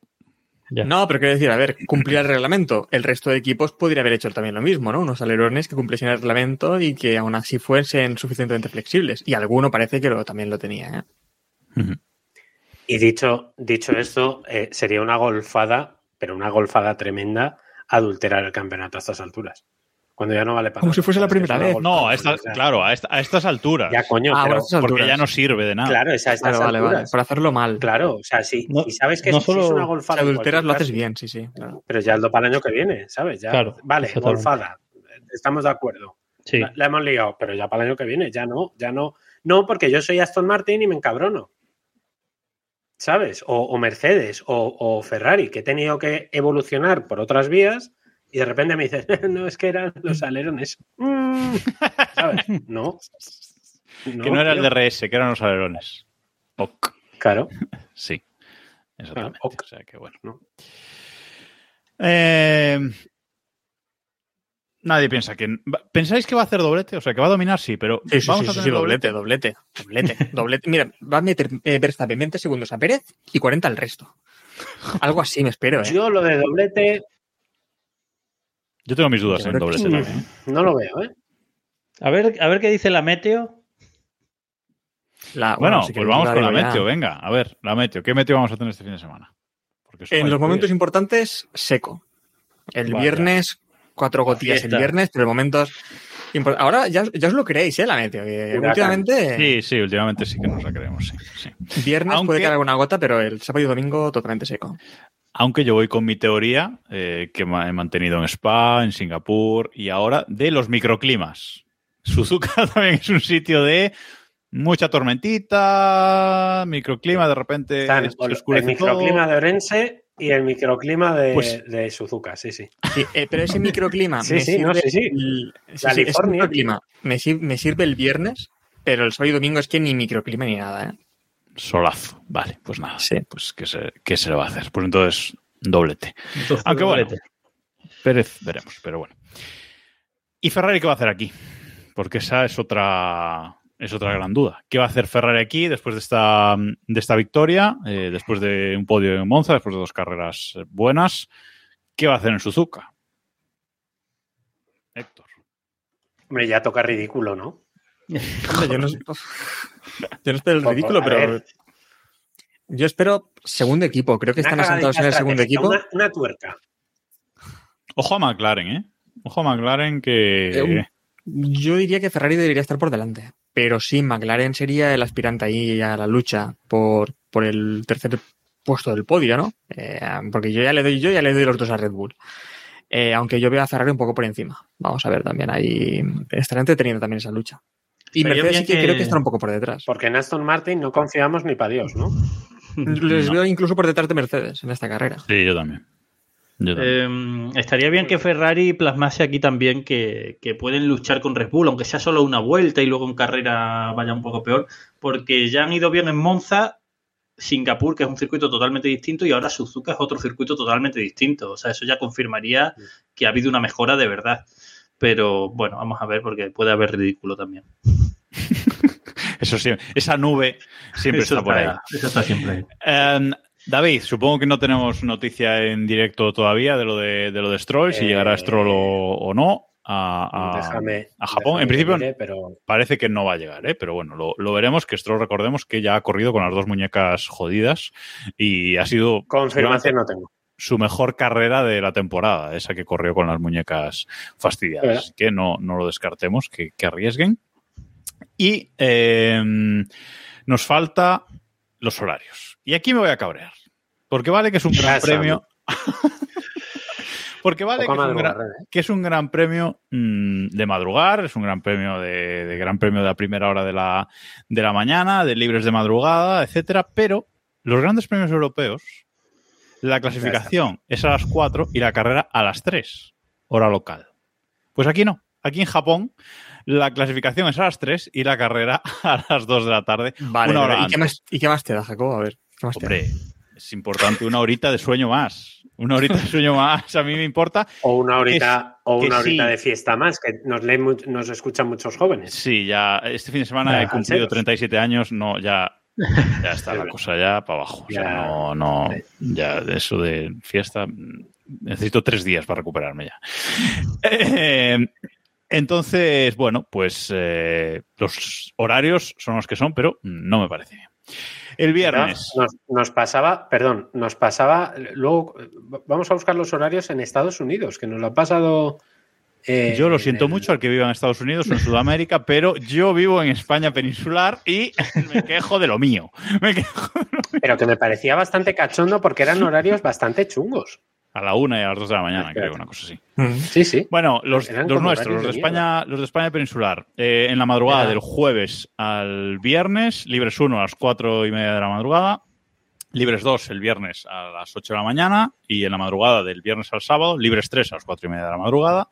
Ya. No, pero quiero decir, a ver, cumplir el reglamento. El resto de equipos podría haber hecho también lo mismo, ¿no? Unos alerones que cumpliesen el reglamento y que aún así fuesen suficientemente flexibles. Y alguno parece que lo, también lo tenía, ¿eh? Y dicho, dicho esto, eh, sería una golfada, pero una golfada tremenda, adulterar el campeonato a estas alturas. Cuando ya no vale para Como nada. si fuese la primera vez. No, a claro, a, esta- a estas alturas. Ya, coño, Ah, pero, bueno, estas porque alturas. ya no sirve de nada. claro, es a estas Vale, vale, vale. alturas. Por hacerlo mal. Claro, o sea, si, No- si sabes que no si- si es solo- una Si golfada. en adulteras lo haces bien, sí, sí. claro. Pero ya lo para el año que viene, ¿sabes? Ya, Claro, vale, golfada. Estamos de acuerdo. Sí. La, la hemos liado, pero ya para el año que viene, ya no, ya no. No, porque yo soy Aston Martin y me encabrono. ¿Sabes? O, o Mercedes o, o Ferrari, que he tenido que evolucionar por otras vías y de repente me dices, no, es que eran los alerones. Mm, ¿Sabes? No. que no era el tío. DRS, que eran los alerones. Ok, Claro. sí. Exactamente. Ah, ok. O sea que bueno. No. Eh, nadie piensa que. ¿Pensáis que va a hacer doblete? O sea, que va a dominar, sí, pero. Sí, sí, vamos sí, a sí, tener sí, doblete, doblete, doblete, doblete. Mira, va a meter eh, Verstappen 20 segundos a Pérez y 40 al resto. Algo así me espero, ¿eh? Yo lo de doblete Yo tengo mis dudas Yo en doblete también. ¿eh? no lo veo, ¿eh? A ver, a ver qué dice la meteo. La- Bueno, pues vamos con la ya. meteo, venga. A ver, la meteo. ¿Qué meteo vamos a tener este fin de semana? En los momentos importantes, seco. El Vaya. viernes, cuatro gotillas el viernes, pero en momentos. Ahora ya, ya os lo creéis, ¿eh? La meteo. que últimamente, Sí, sí, últimamente sí que nos la creemos, sí. sí. viernes Aunque- puede caer alguna gota, pero el sábado y domingo totalmente seco. Aunque yo voy con mi teoría, eh, que he mantenido en Spa, en Singapur y ahora de los microclimas. Suzuka también es un sitio de mucha tormentita, microclima, de repente Están se el, microclima todo. de Orense y el microclima de, Pues- de Suzuka, sí, sí. Sí, eh, pero ese microclima Sí, me sí, sirve. no, sí, sí. el- sí, sí, California. ese microclima me, sir- me sirve el viernes, pero el sábado y domingo es que ni microclima ni nada, ¿eh? Solazo. Vale, pues nada. Sí. Pues ¿qué se, qué se le va a hacer? Pues entonces, doblete. Entonces, Aunque bueno, doblete. Pérez, veremos, pero bueno. ¿Y Ferrari qué va a hacer aquí? Porque esa es otra, es otra gran duda. ¿Qué va a hacer Ferrari aquí después de esta, de esta victoria? eh, después de un podio en Monza, después de dos carreras buenas. ¿Qué va a hacer en Suzuka? Héctor. Hombre, ya toca ridículo, ¿no? Yo no, yo no espero el ridículo, pero. Yo espero segundo equipo. Creo que Una están asentados en el segundo equipo. Una, una tuerca. Ojo a McLaren, ¿eh? Ojo a McLaren que... Eh, Yo diría que Ferrari debería estar por delante, pero sí, McLaren sería el aspirante ahí a la lucha por, por el tercer puesto del podio, ¿no? Eh, porque yo ya le doy, yo ya le doy los dos a Red Bull. Eh, aunque yo veo a Ferrari un poco por encima. Vamos a ver también ahí. Estará entreteniendo también esa lucha. Y Mercedes sí que, que- creo que estará un poco por detrás. Porque en Aston Martin no confiamos ni para Dios, ¿no? Les No. veo incluso por detrás de Mercedes en esta carrera. Sí, yo también. Yo también. Eh, estaría bien que Ferrari plasmase aquí también que, que pueden luchar con Red Bull, aunque sea solo una vuelta y luego en carrera vaya un poco peor, porque ya han ido bien en Monza Singapur, que es un circuito totalmente distinto, y ahora Suzuka es otro circuito totalmente distinto. O sea, eso ya confirmaría que ha habido una mejora de verdad. Pero bueno, vamos a ver porque puede haber ridículo también. Eso sí, esa nube siempre Eso está por ahí. Eso está siempre ahí. Em, David, supongo que no tenemos noticia en directo todavía de lo de, de lo de Stroll, si Eh, llegará Stroll o, o no a, a- déjame, a Japón. En principio que mire, pero parece que no va a llegar, ¿eh? pero bueno, lo, lo veremos, que Stroll recordemos que ya ha corrido con las dos muñecas jodidas y ha sido confirmación no tengo. su mejor carrera de la temporada, esa que corrió con las muñecas fastidiadas. Que no, no lo descartemos, que, que arriesguen. Y eh, nos falta los horarios. Y aquí me voy a cabrear. Porque vale que es un gran premio. porque vale que Poco es, un gran, madrugar, ¿eh? que es un gran premio mm, de madrugar, es un gran premio de, de gran premio de la primera hora de la, de la mañana, de libres de madrugada, etcétera. Pero los grandes premios europeos, la clasificación es a las 4 y la carrera a las 3, hora local. Pues aquí no. Aquí en Japón, la clasificación es a las 3 y la carrera a las 2 de la tarde. Vale, una hora ¿y, qué más, ¿y qué más te da, Jacobo? A ver, ¿qué más te da? Hombre, es importante una horita de sueño más. Una horita de sueño más a mí me importa. O una horita, o una horita sí. de fiesta más, que nos leen, nos escuchan muchos jóvenes. Sí, ya este fin de semana he cumplido cancheros. 37 años, no, ya, ya está la cosa ya para abajo. O sea, Ya. no, no, ya de eso de fiesta, necesito tres días para recuperarme ya. Eh, entonces, bueno, pues eh, los horarios son los que son, pero no me parece bien. El viernes. Nos, nos pasaba, perdón, nos pasaba, luego vamos a buscar los horarios en Estados Unidos, que nos lo ha pasado. eh, Yo lo siento el- mucho al que viva en Estados Unidos o en Sudamérica, pero yo vivo en España peninsular y me quejo de lo mío. Me quejo Pero que me parecía bastante cachondo porque eran horarios bastante chungos. A la una y a las dos de la mañana, creo, una cosa así. Sí, sí. Bueno, los, nuestros, los de España, los de España peninsular, eh, en la madrugada Era- del jueves al viernes, libres 1 a las cuatro y media de la madrugada, libres 2 el viernes a las 8 de la mañana y en la madrugada del viernes al sábado, libres 3 a las cuatro y media de la madrugada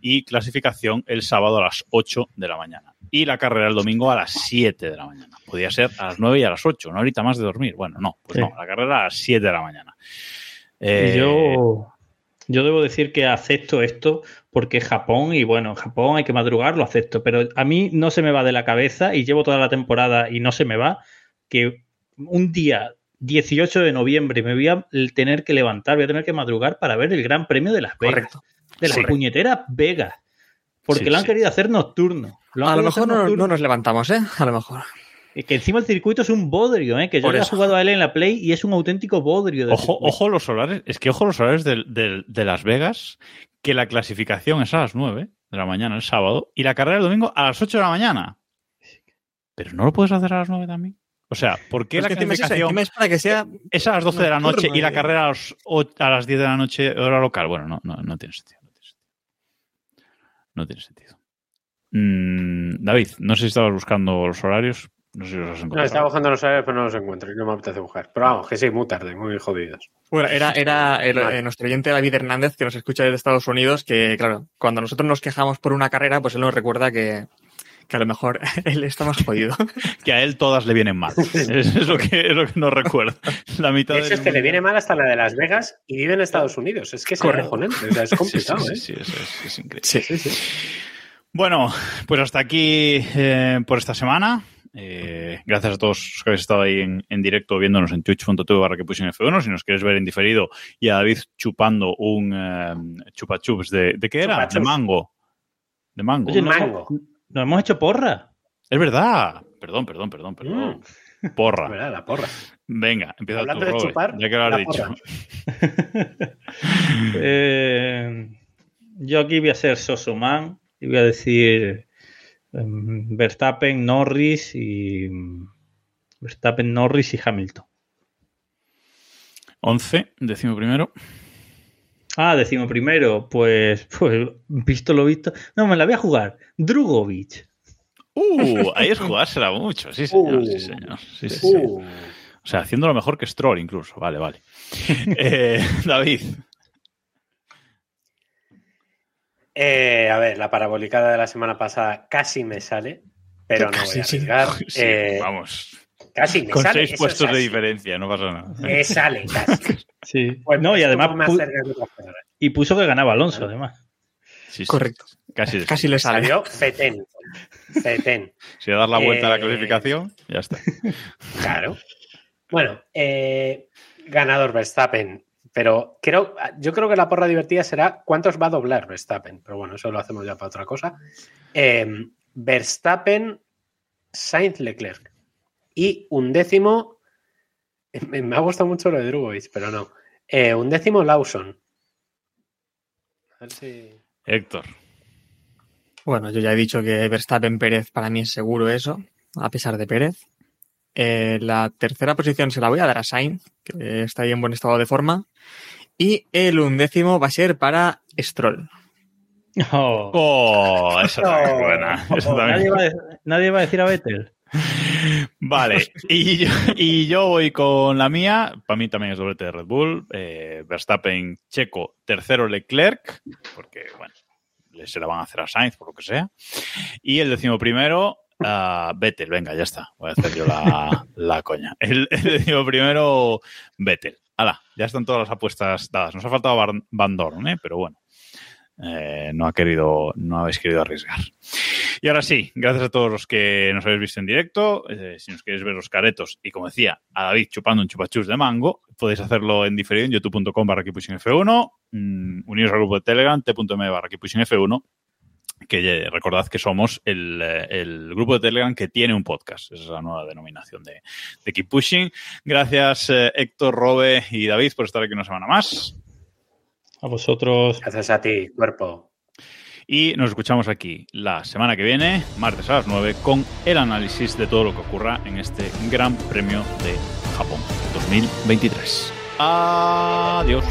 y clasificación el sábado a las 8 de la mañana. Y la carrera el domingo a las 7 de la mañana. Podía ser a las 9 y a las 8, una horita más de dormir. Bueno, no, pues Sí. no, la carrera a las 7 de la mañana. Eh, Yo, yo debo decir que acepto esto porque es Japón y bueno, en Japón hay que madrugar, lo acepto, pero a mí no se me va de la cabeza y llevo toda la temporada y no se me va que un día 18 de noviembre me voy a tener que levantar, voy a tener que madrugar para ver el Gran Premio de Las Vegas, Correcto. de las Sí. puñeteras Vegas, porque Sí, lo han sí. querido hacer nocturno. Lo A lo mejor no, nocturno. no nos levantamos, ¿eh? A lo mejor. Es que encima el circuito es un bodrio, ¿eh? que yo he jugado a él en la Play y es un auténtico bodrio. de Ojo, ojo los solares. Es que ojo los solares del- del- de, Las Vegas, que la clasificación es a las 9 de la mañana el sábado y la carrera el domingo a las 8 de la mañana. Pero no lo puedes hacer a las 9 también. O sea, ¿por qué Pero la es que encima es, eso, clasificación es para que sea. es a las 12 de la noche y la carrera a, los o- a las 10 de la noche hora local? Bueno, no, no, no tiene sentido. No tiene sentido. No tiene sentido. Mm, David, no sé si estabas buscando los horarios. No sé si los has No, encontrado. estaba buscando los horarios, pero no los encuentro y no me apetece buscar. Pero vamos, que sí, muy tarde, muy jodidos. Bueno, era, era el- Vale. eh, nuestro oyente David Hernández, que nos escucha desde Estados Unidos, que, claro, cuando nosotros nos quejamos por una carrera, pues él nos recuerda que, que a lo mejor él está más jodido. Que a él todas le vienen mal. Es, es lo que, es lo que nos recuerda. La mitad De hecho, del es que le viene mal hasta la de Las Vegas y vive en Estados Unidos. Es que es acojonante, o sea, es complicado, sí, ¿eh? sí, sí, eso es, es increíble. Sí. Sí, sí. Bueno, pues hasta aquí eh, por esta semana. Eh, gracias a todos los que habéis estado ahí en, en directo viéndonos en twitch.tv barra que pusieron F1. Si nos quieres ver en diferido y a David chupando un eh, chupa chups de, ¿de qué era? Chupa De mango. De mango. Oye, no, mango. nos hemos hecho porra. Es verdad. Perdón, perdón, perdón, perdón. Mm, Porra. ¿verdad? La porra. Venga, empieza Hablando tú, de Robert, chupar, ya que lo has dicho. Eh, yo aquí voy a ser Sosoman y voy a decir Verstappen, Norris y Verstappen, Norris y Hamilton. 11, décimo primero. Ah, decimos primero, pues, pues visto lo visto. No, me la voy a jugar. Drugovic. Uh, ahí es jugársela mucho. Sí, señor. Uh. Sí, señor. Sí, sí, sí. Uh, O sea, haciéndolo mejor que Stroll incluso. Vale, vale. Eh, David. Eh, a ver, la parabolicada de la semana pasada casi me sale, pero no voy a sí. arriesgar. Sí, Eh, vamos. casi me Con sale. seis puestos es de diferencia, no pasa nada. Me sale casi. Sí. Pues no, y además pu- y puso que ganaba Alonso, además. Sí, sí. Correcto. Casi, Casi le sale. Salió Fetén. Fetén. Si le das la vuelta a la Eh, clasificación, ya está. Claro. Bueno, eh, ganador Verstappen. Pero creo, yo creo que la porra divertida será cuántos va a doblar Verstappen. Pero bueno, eso lo hacemos ya para otra cosa. Eh, Verstappen, Sainz Leclerc. Y un décimo. Me, me ha gustado mucho lo de Drugovic, pero no. Eh, un décimo Lawson. A ver si. Héctor. Bueno, yo ya he dicho que Verstappen Pérez para mí es seguro eso, a pesar de Pérez. Eh, la tercera posición se la voy a dar a Sainz, que está ahí en buen estado de forma. Y el undécimo va a ser para Stroll. Oh. Oh, esa también es buena. Esa también. Nadie, va a, nadie va a decir a Vettel. Vale, y yo, y yo voy con la mía. Para mí también es doblete de Red Bull. Eh, Verstappen, Checo, tercero Leclerc, porque, bueno, se la van a hacer a Sainz por lo que sea. Y el décimo primero, ah, Vettel. Venga, ya está. Voy a hacer yo la, coña. Décimo primero, Vettel. Hala, ya están todas las apuestas dadas. Nos ha faltado Van, ¿eh? pero bueno. Eh, no ha querido, no habéis querido arriesgar. Y ahora sí, gracias a todos los que nos habéis visto en directo. Eh, si nos queréis ver los caretos y como decía, a David chupando un chupachus de mango, podéis hacerlo en diferido en youtube.com barra F1, mm, uniros al grupo de Telegram, t.m barra F1, que recordad que somos el, el grupo de Telegram que tiene un podcast. Esa es la nueva denominación de, de Keep Pushing. Gracias eh, Héctor, Robe y David por estar aquí una semana más. A vosotros. Gracias a ti, cuerpo. Y nos escuchamos aquí la semana que viene, martes a las 9, con el análisis de todo lo que ocurra en este Gran Premio de Japón 2023. Adiós.